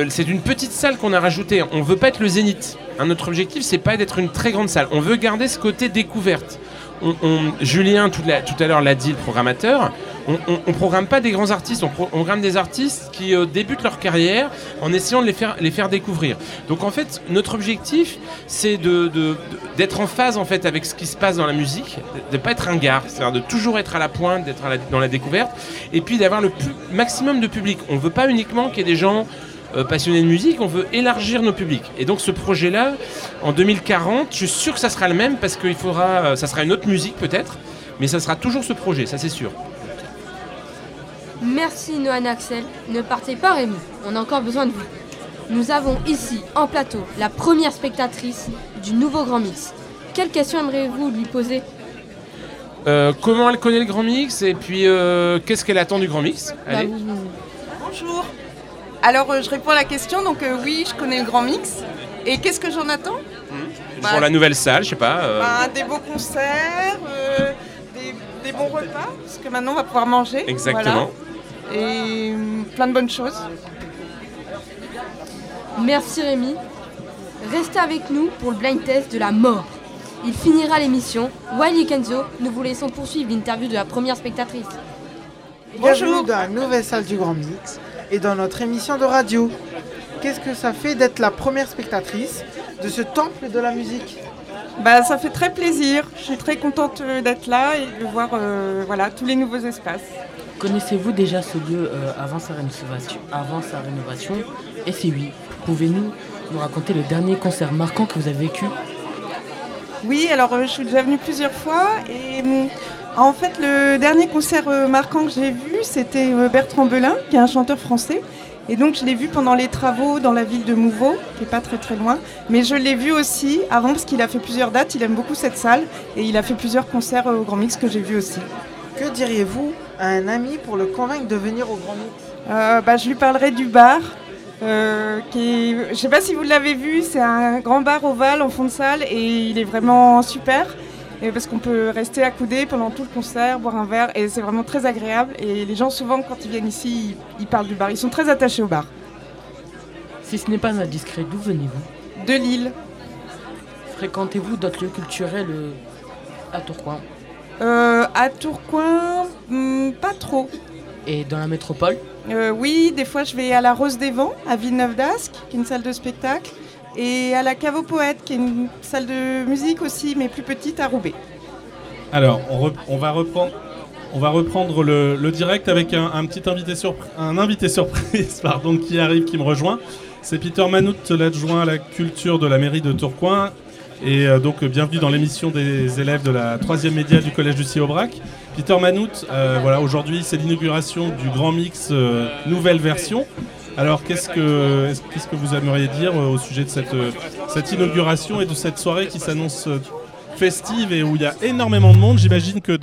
c'est une petite salle qu'on a rajoutée. On veut pas être le Zénith. Notre objectif, c'est pas d'être une très grande salle. On veut garder ce côté découverte. On- Julien, tout, à l'heure, l'a dit, le programmateur. On, programme pas des grands artistes. On, pro- on programme des artistes qui euh, débutent leur carrière en essayant de les faire, découvrir. Donc, en fait, notre objectif, c'est d'être en phase en fait avec ce qui se passe dans la musique, de ne pas être un gars, c'est-à-dire de toujours être à la pointe, d'être dans la découverte, et puis d'avoir le maximum de public. On veut pas uniquement qu'il y ait des gens euh, passionnés de musique, on veut élargir nos publics. Et donc ce projet-là, en 2040, je suis sûr que ça sera le même parce qu'il faudra, euh, ça sera une autre musique peut-être, mais ça sera toujours ce projet, ça c'est sûr. Merci Noan Axel. Ne partez pas Rémi, on a encore besoin de vous. Nous avons ici, en plateau, la première spectatrice du nouveau Grand Mix. Quelle question aimeriez-vous lui poser? Euh, comment elle connaît le Grand Mix? Et puis euh, qu'est-ce qu'elle attend du Grand Mix? Bah. Bonjour. Alors, euh, je réponds à la question. Donc, euh, oui, je connais le Grand Mix. Et qu'est-ce que j'en attends bah, Pour la nouvelle salle, je sais pas. euh, Bah, Des beaux concerts, euh, des, des bons repas, parce que maintenant, on va pouvoir manger. Exactement. voilà. Et hum, plein de bonnes choses. Merci Rémi. Restez avec nous pour le blind test de la mort. Il finira l'émission. Wiley Kenzo, nous vous laissons poursuivre l'interview de la première spectatrice. Bienvenue dans la nouvelle salle du Grand Mix et dans notre émission de radio. Qu'est-ce que ça fait d'être la première spectatrice de ce temple de la musique? Bah, ça fait très plaisir. Je suis très contente euh, d'être là et de voir euh, voilà, tous les nouveaux espaces. Connaissez-vous déjà ce lieu euh, avant, sa rénovation, avant sa rénovation? Et si oui, pouvez-nous nous raconter le dernier concert marquant que vous avez vécu? Oui, alors euh, je suis déjà venue plusieurs fois et en fait le dernier concert euh, marquant que j'ai vu c'était euh, Bertrand Belin, qui est un chanteur français. Et donc je l'ai vu pendant les travaux dans la ville de Mouveau, qui est pas très très loin. Mais je l'ai vu aussi avant parce qu'il a fait plusieurs dates, il aime beaucoup cette salle et il a fait plusieurs concerts euh, au Grand Mix que j'ai vu aussi. Que diriez-vous à un ami pour le convaincre de venir au Grand Mix? Euh, bah, je lui parlerai du bar. euh, qui est- Je sais pas si vous l'avez vu, c'est un grand bar ovale en fond de salle et il est vraiment super. Et parce qu'on peut rester accoudé pendant tout le concert, boire un verre et c'est vraiment très agréable. Et les gens souvent quand ils viennent ici, ils, ils parlent du bar. Ils sont très attachés au bar. Si ce n'est pas indiscret, d'où venez-vous? De Lille. Fréquentez-vous d'autres lieux culturels euh, à Tourcoing? Euh, à Tourcoing, hmm, pas trop. Et dans la métropole? Euh, oui, des fois je vais à la Rose des Vents, à Villeneuve d'Ascq, qui est une salle de spectacle, et à la Cave aux Poètes, qui est une salle de musique aussi, mais plus petite, à Roubaix. Alors, on, va reprendre. Le, direct avec un, petit invité, surprise pardon, qui arrive, qui me rejoint. C'est Peter Manout, l'adjoint à la culture de la mairie de Tourcoing. Et euh, donc, bienvenue dans l'émission des élèves de la troisième média du collège du Aubrac. Peter Manout, euh, voilà, aujourd'hui, c'est l'inauguration du Grand Mix euh, nouvelle version. Alors, qu'est-ce que, vous aimeriez dire euh, au sujet de cette, euh, cette inauguration et de cette soirée qui s'annonce euh, festive et où il y a énormément de monde? J'imagine que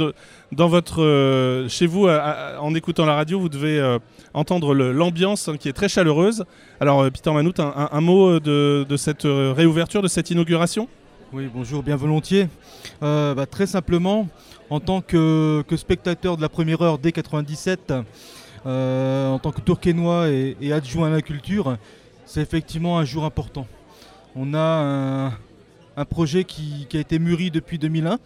dans votre, chez vous, en écoutant la radio, vous devez entendre l'ambiance hein, qui est très chaleureuse. Alors, Peter Manout, un, mot de, cette réouverture, de cette inauguration? Oui, bonjour, bien volontiers. Bah, très simplement, en tant que, que spectateur de la première heure dès 97, euh, en tant que Tourquenois et, adjoint à la culture, c'est effectivement un jour important. On a un, projet qui, a été mûri depuis 2001,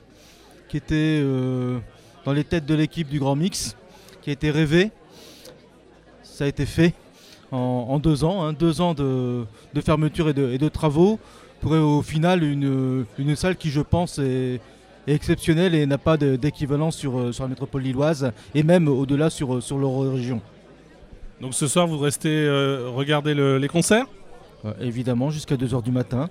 qui était euh, dans les têtes de l'équipe du Grand Mix, qui a été rêvé. Ça a été fait en, deux ans, hein, deux ans de, fermeture et de, travaux pour euh, au final une salle qui je pense est, est exceptionnelle et n'a pas d'équivalent sur, euh, sur la métropole lilloise et même au-delà sur, euh, sur l'euro-région. Donc ce soir, vous restez euh, regarder le- les concerts? Évidemment, jusqu'à 2h du matin.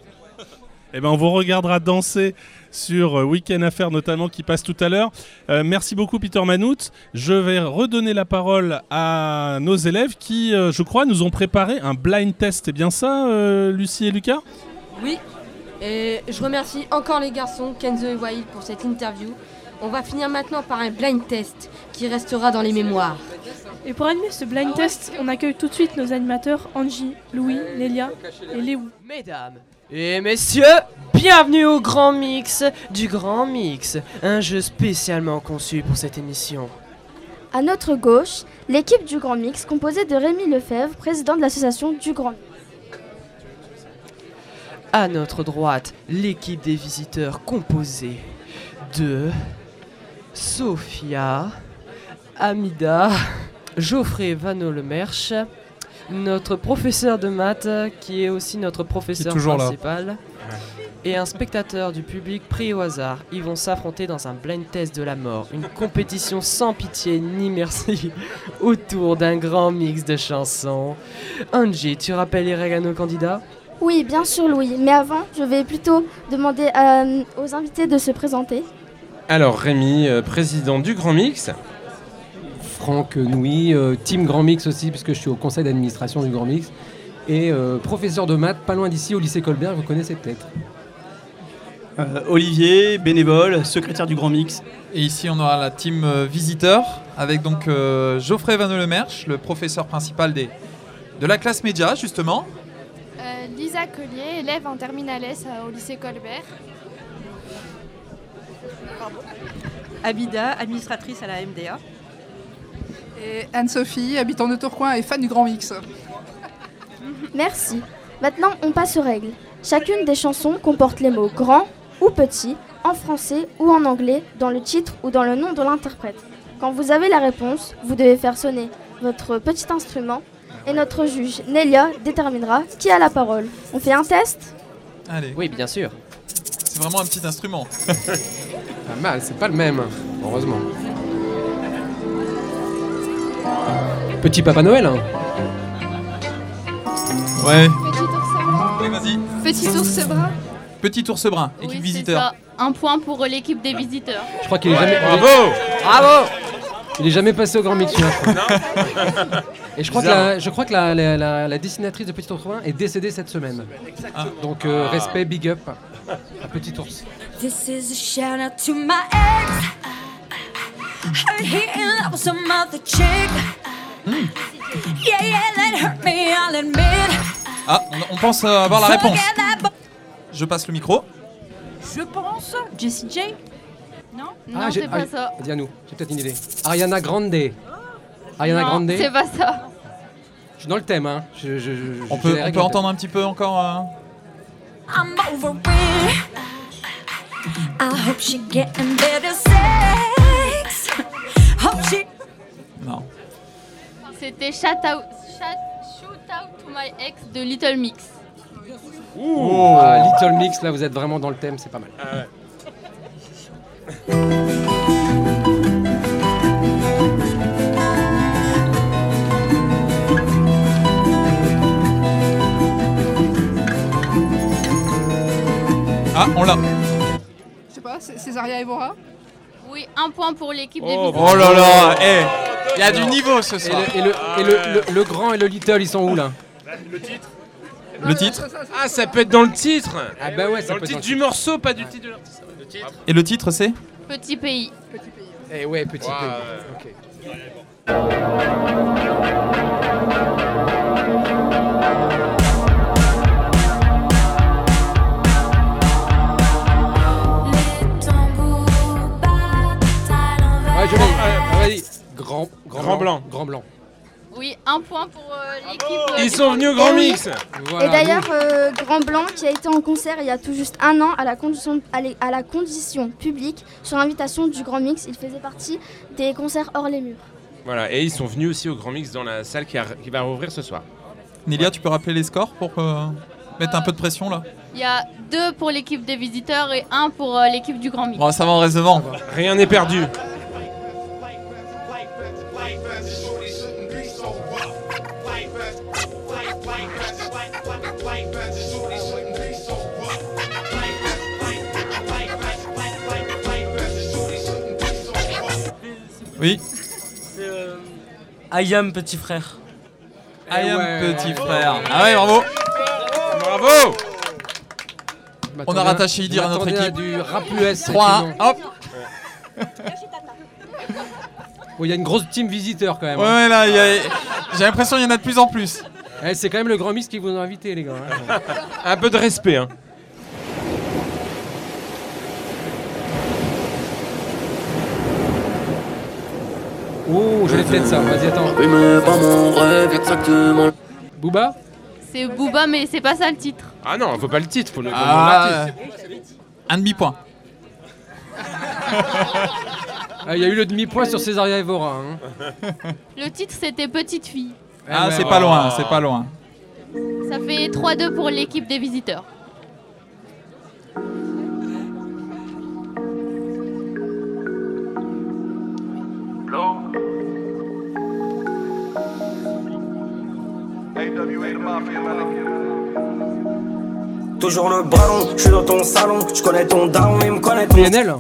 Eh ben, on vous regardera danser sur euh, Week-end Affaires notamment qui passe tout à l'heure. Euh, merci beaucoup Peter Manout. Je vais redonner la parole à nos élèves qui, euh, je crois, nous ont préparé un blind test. C'est bien ça, euh, Lucie et Lucas? Oui, et je remercie encore les garçons, Kenzo et Wail, pour cette interview. On va finir maintenant par un blind test qui restera dans les mémoires. Et pour animer ce blind test, on accueille tout de suite nos animateurs Angie, Louis, Nélia et Léo. Mesdames et messieurs, bienvenue au Grand Mix du Grand Mix, un jeu spécialement conçu pour cette émission. À notre gauche, l'équipe du Grand Mix composée de Rémi Lefebvre, président de l'association du Grand Mix. À notre droite, l'équipe des visiteurs composée de Sophia, Amida, Geoffrey Vano-Lemerche, notre professeur de maths qui est aussi notre professeur là. principal, et un spectateur du public pris au hasard. Ils vont s'affronter dans un blind test de la mort, une compétition sans pitié ni merci autour d'un grand mix de chansons. Angie, tu rappelles les règles à nos candidats? Oui, bien sûr Louis, mais avant, je vais plutôt demander euh, aux invités de se présenter. Alors Rémi, euh, président du Grand Mix. Franck Nouy, euh, team Grand Mix aussi, puisque je suis au conseil d'administration du Grand Mix. Et euh, professeur de maths, pas loin d'ici, au lycée Colbert, vous connaissez peut-être. Euh, Olivier, bénévole, secrétaire du Grand Mix. Et ici, on aura la team euh, visiteur avec donc euh, Geoffrey Van Lemerche, le professeur principal des, de la classe média, justement. Lisa Collier, élève en terminale S au lycée Colbert. Abida, administratrice à la MDA. Et Anne-Sophie, habitant de Tourcoing et fan du Grand Mix. Merci. Maintenant, on passe aux règles. Chacune des chansons comporte les mots grand ou petit, en français ou en anglais, dans le titre ou dans le nom de l'interprète. Quand vous avez la réponse, vous devez faire sonner votre petit instrument et notre juge, Nelia, déterminera qui a la parole. On fait un test? Allez. Oui, bien sûr. C'est vraiment un petit instrument. Pas mal, c'est pas le même, heureusement. Petit Papa Noël, hein Ouais. Petit ours brun. Oui, vas-y. Petit ours brun. Petit ours brun, équipe Oui, visiteur. ça. Un point pour l'équipe des visiteurs. Je crois qu'il est jamais. Bravo Bravo Il est jamais passé au Grand Mix, celui-là. Et je crois que, la, je crois que la, la- la- la dessinatrice de Petit Ours Brun est décédée cette semaine. Donc euh, Ah. respect, big up à Petit Ours. This is a shout out to my ex. Heard he in love with some other chick. Yeah, yeah, that hurt me, I'll admit. Ah, on, on pense euh, avoir la réponse. Forget that, but- Je passe le micro. Je pense Jessie J. Non Ah, j'ai- ah, Dis à nous, j'ai peut-être une idée. Ariana Grande. Ariana Non, Grande. c'est pas ça. Je suis dans le thème, hein. Je- je- je- On j'ai peut, les on règles peut en tête. entendre un petit peu encore. euh, I'm over it. I hope she getting better sex. Hope she. Non. C'était Shout Out, Shout- Shoot Out to My Ex de Little Mix. Ah, Little Mix, là, vous êtes vraiment dans le thème, c'est pas mal. Ah, on l'a. Je sais pas, c'est Césaria Evora Oui, un point pour l'équipe des Oh, visiteurs. Oh là là, eh, il y a du niveau ce Et soir. le, et le- et le- le- le grand et le little, ils sont où là Le titre Le titre Ah, ça peut être dans le titre Ah bah ouais, ça Dans peut le être titre dans du morceau, pas du titre de l'artiste. Et le titre c'est Petit pays. Eh ouais, petit Ouais, peu. ouais. Ok. Ouais, je l'ai. Ah, Vas-y. Grand, grand, Grand blanc. Grand blanc. Oui, un point pour euh, l'équipe. euh, Ils sont venus au Grand oui. Mix Voilà, Et d'ailleurs, euh, Grand Blanc qui a été en concert il y a tout juste un an à la condition, à les- à la condition publique sur invitation du Grand Mix. Il faisait partie des concerts hors les murs. Voilà, et ils sont venus aussi au Grand Mix dans la salle qui, a- qui va rouvrir ce soir. Nélia, tu peux rappeler les scores pour euh, mettre un peu de pression là? Il y a deux pour l'équipe des visiteurs et un pour euh, l'équipe du Grand Mix. Bon, ça va, reste devant. Rien n'est perdu. Oui. Ayam, petit frère. I am ouais. petit frère. Ah ouais, bravo. Bravo On a rattaché Idir à notre équipe. du rap US. 3 effectivement. hop. Bon, Il y a une grosse team visiteur quand même. Ouais, hein. ouais, là, j'ai l'impression qu'il y en a de plus en plus. Eh, c'est quand même le grand mix qui vous a invité, les gars. hein. Un peu de respect, hein. Oh, j'allais peut-être ça. Vas-y, attends. Oui, mais pas mon rêve exactement. Booba C'est Booba, mais c'est pas ça le titre. Ah non, faut pas le titre, faut le Ah, un demi-point. Ah, Il y a eu le demi-point sur Césaria Evora. hein. Le titre, c'était Petite fille. Ah, ouais, c'est pas loin, c'est pas loin. Ça fait 3-2 pour l'équipe des visiteurs. Toujours le ballon, je suis dans ton salon, je connais ton daron, il me connaît ton. PNL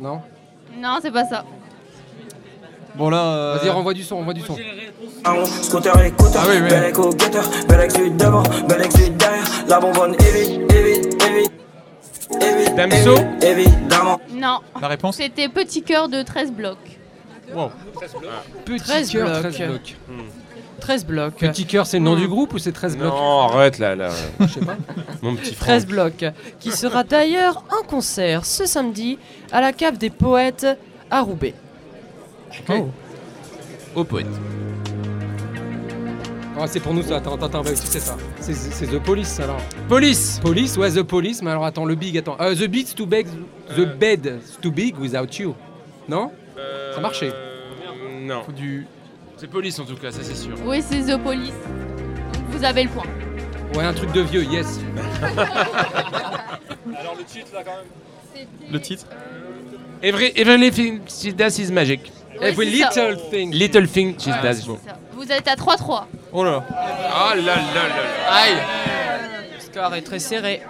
Non Non, c'est pas ça. Bon là. euh, Vas-y, renvoie du son, renvoie du son. Daron, Scooter écouteur, Ah oui, oui. bel écho guetteur, bel ex du devant, bel ex du derrière, la bonbonne évite, évite, évite. Évite, évidemment. Non. La réponse C'était Petit cœur de 13 blocs. Wow. Petit 13 cœur, blocs. 13 blocs. 13 blocs. Petit cœur, c'est le nom du groupe ou c'est 13 blocs? Non, arrête là, là. Je sais pas. Mon petit frère. 13 blocs, qui sera d'ailleurs en concert ce samedi à la cave des poètes à Roubaix. Oh. Au poète. Ah, c'est pour nous ça. Attends, attends, attends, sais ça. C'est c'est The Police alors. Police Police, ouais, The Police, mais alors attends, le big, attends. Euh, the beat's too big, the bed's too big without you. Non? Ça marchait. Euh, Non. Faut du. C'est police en tout cas, ça c'est sûr. Oui, c'est The Police. Donc vous avez le point. Ouais, un truc de vieux, yes. Alors le titre là quand même. Le titre Every, everything she does is magic. Every c'est ça. little thing. Little thing she does. Vous êtes à 3-3. Oh là là. Ah là là là. Aïe Le score est très serré.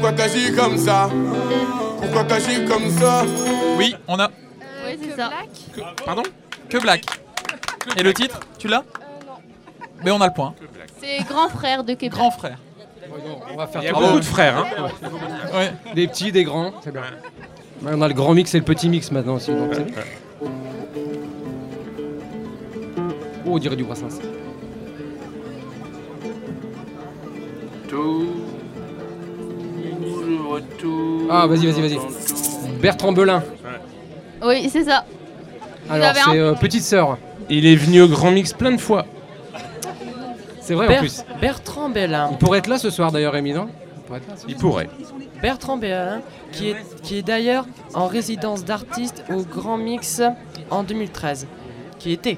Pourquoi t'agis comme ça Pourquoi t'agis comme ça Oui, on a. Oui, c'est ça. Pardon Que Black. Et le titre Tu l'as Mais on a le point. C'est grand frère de Québec. Grand frère. On va faire Il y a tout. beaucoup de frères. Hein. Ouais. Des petits, des grands, c'est bien. On a le grand mix et le petit mix maintenant aussi. donc Oh, on dirait du Brassens. Ah, vas-y, vas-y, vas-y. Bertrand Belin. Oui, c'est ça. Alors, avez un c'est euh, petite sœur. Il est venu au Grand Mix plein de fois. C'est vrai en Ber- plus. Bertrand Bellin. Il pourrait être là ce soir d'ailleurs, Rémi, non? Il pourrait être là, ce Il soir. pourrait. Bertrand Bellin, qui est, qui est d'ailleurs en résidence d'artiste au Grand Mix en 2013. Qui était.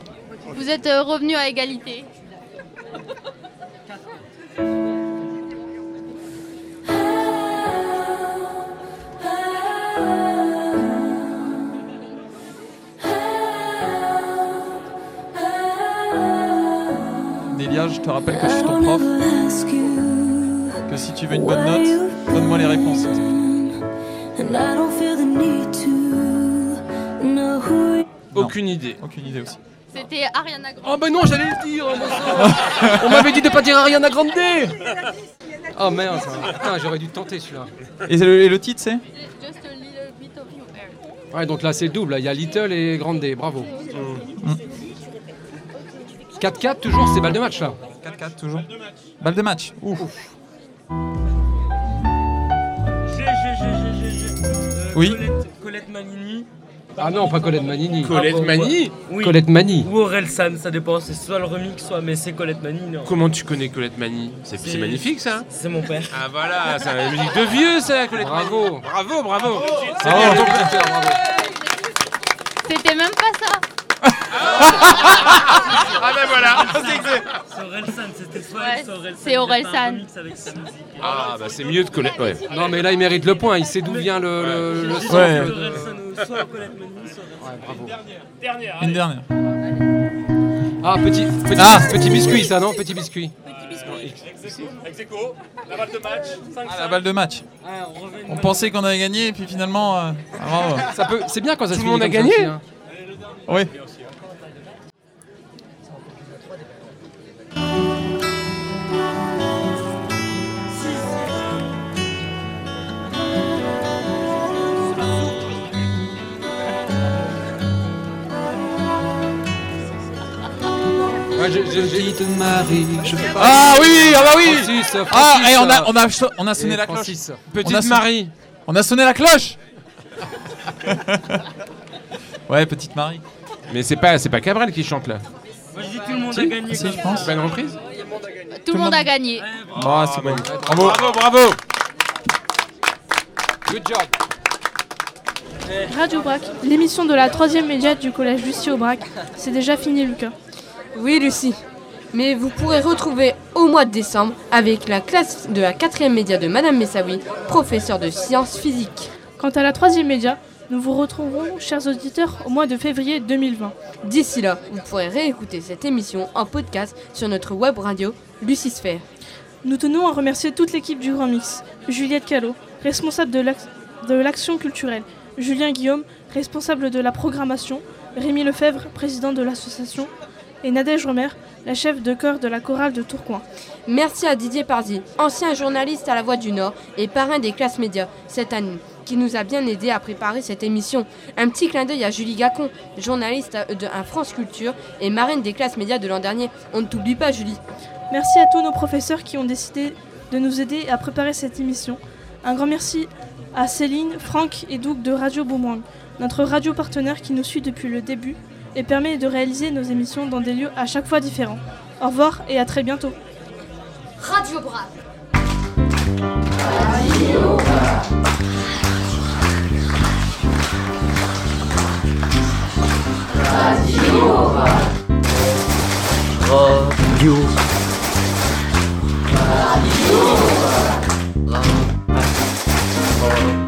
Vous êtes euh, revenu à égalité. Je te rappelle que je suis ton prof. Que si tu veux une bonne note, donne-moi les réponses. Aucune idée. Aucune idée aussi. C'était Ariana Grande. Oh, bah non, j'allais le dire moi, ça. On m'avait dit de pas dire Ariana Grande Oh merde. Putain, j'aurais dû tenter celui-là. Et le, et le titre, c'est? Just a little bit of your hair. Ouais, donc là c'est le double, il y a Little et Grande, bravo. 4-4 toujours, c'est balle de match là. 4-4 toujours. Balle de match. Ouf. Oui. Colette Manini. Ah non, pas Colette Manini. Colette Ah, Manini. Oui. Colette Mani. Ou Aurel San, ça dépend, c'est soit le remix, soit mais c'est Colette Mani. Non. Comment tu connais Colette Mani C'est magnifique ça C'est mon père. Ah voilà, c'est la musique de vieux ça, Colette Bravo. Mani. Bravo, bravo. C'est Ah, bien. bravo. C'était même pas ça. Ah ben voilà. C'est que c'est- C'est Aurel San, c'était soit Ouais, elle, soit Aurel San. c'est Aurel Il a fait un San. remix avec sa musique. Ah bah c'est mieux de Colette. Ouais. Non, mais là il mérite le point, il sait d'où vient le, le, le Ouais. de- Aurel San, ou soit Colette Mani, soit Ouais, bravo. Une dernière. Ah, petit, petit, Ah. petit biscuit ça, non? Petit biscuit. Execo, la balle de match, 5 Ah, la balle de match. Ah, on pensait qu'on avait gagné et puis finalement. euh, ah, bravo. Ça peut, c'est bien quand ça Tout se le finit monde a comme ça gagné aussi, hein. Oui. Marie, je fais pas- Ah oui, ah bah oui Francis, Ah, et on a, on a, on a sonné la cloche. Francis. Petite On a son- Marie. On a sonné la cloche Ouais, petite Marie. Mais c'est pas, c'est pas Cabrel qui chante là. Moi je dis tout le monde Si a gagné. Si, je pense. C'est pas une reprise Tout le monde a gagné. C'est magnifique. Bravo, bravo, bravo. Good job. Radio Brac, l'émission de la troisième média du collège Lucie Aubrac. C'est déjà fini, Lucas. Oui, Lucie. Mais vous pourrez retrouver au mois de décembre avec la classe de la quatrième média de Madame Messaoui, professeure de sciences physiques. Quant à la troisième média, nous vous retrouverons, chers auditeurs, au mois de février 2020. D'ici là, vous pourrez réécouter cette émission en podcast sur notre web radio Lucisphère. Nous tenons à remercier toute l'équipe du Grand Mix. Juliette Callot, responsable de l'ac- de l'action culturelle. Julien Guillaume, responsable de la programmation. Rémi Lefebvre, président de l'association. Et Nadège Romer, la chef de chœur de la chorale de Tourcoing. Merci à Didier Parzi, ancien journaliste à La Voix du Nord et parrain des classes médias cette année, qui nous a bien aidé à préparer cette émission. Un petit clin d'œil à Julie Gacon, journaliste de à France Culture et marraine des classes médias de l'an dernier. On ne t'oublie pas, Julie. Merci à tous nos professeurs qui ont décidé de nous aider à préparer cette émission. Un grand merci à Céline, Franck et Doug de Radio Boomerang, notre radio partenaire qui nous suit depuis le début et permet de réaliser nos émissions dans des lieux à chaque fois différents. Au revoir et à très bientôt. Radio Brac. Radio. Déchire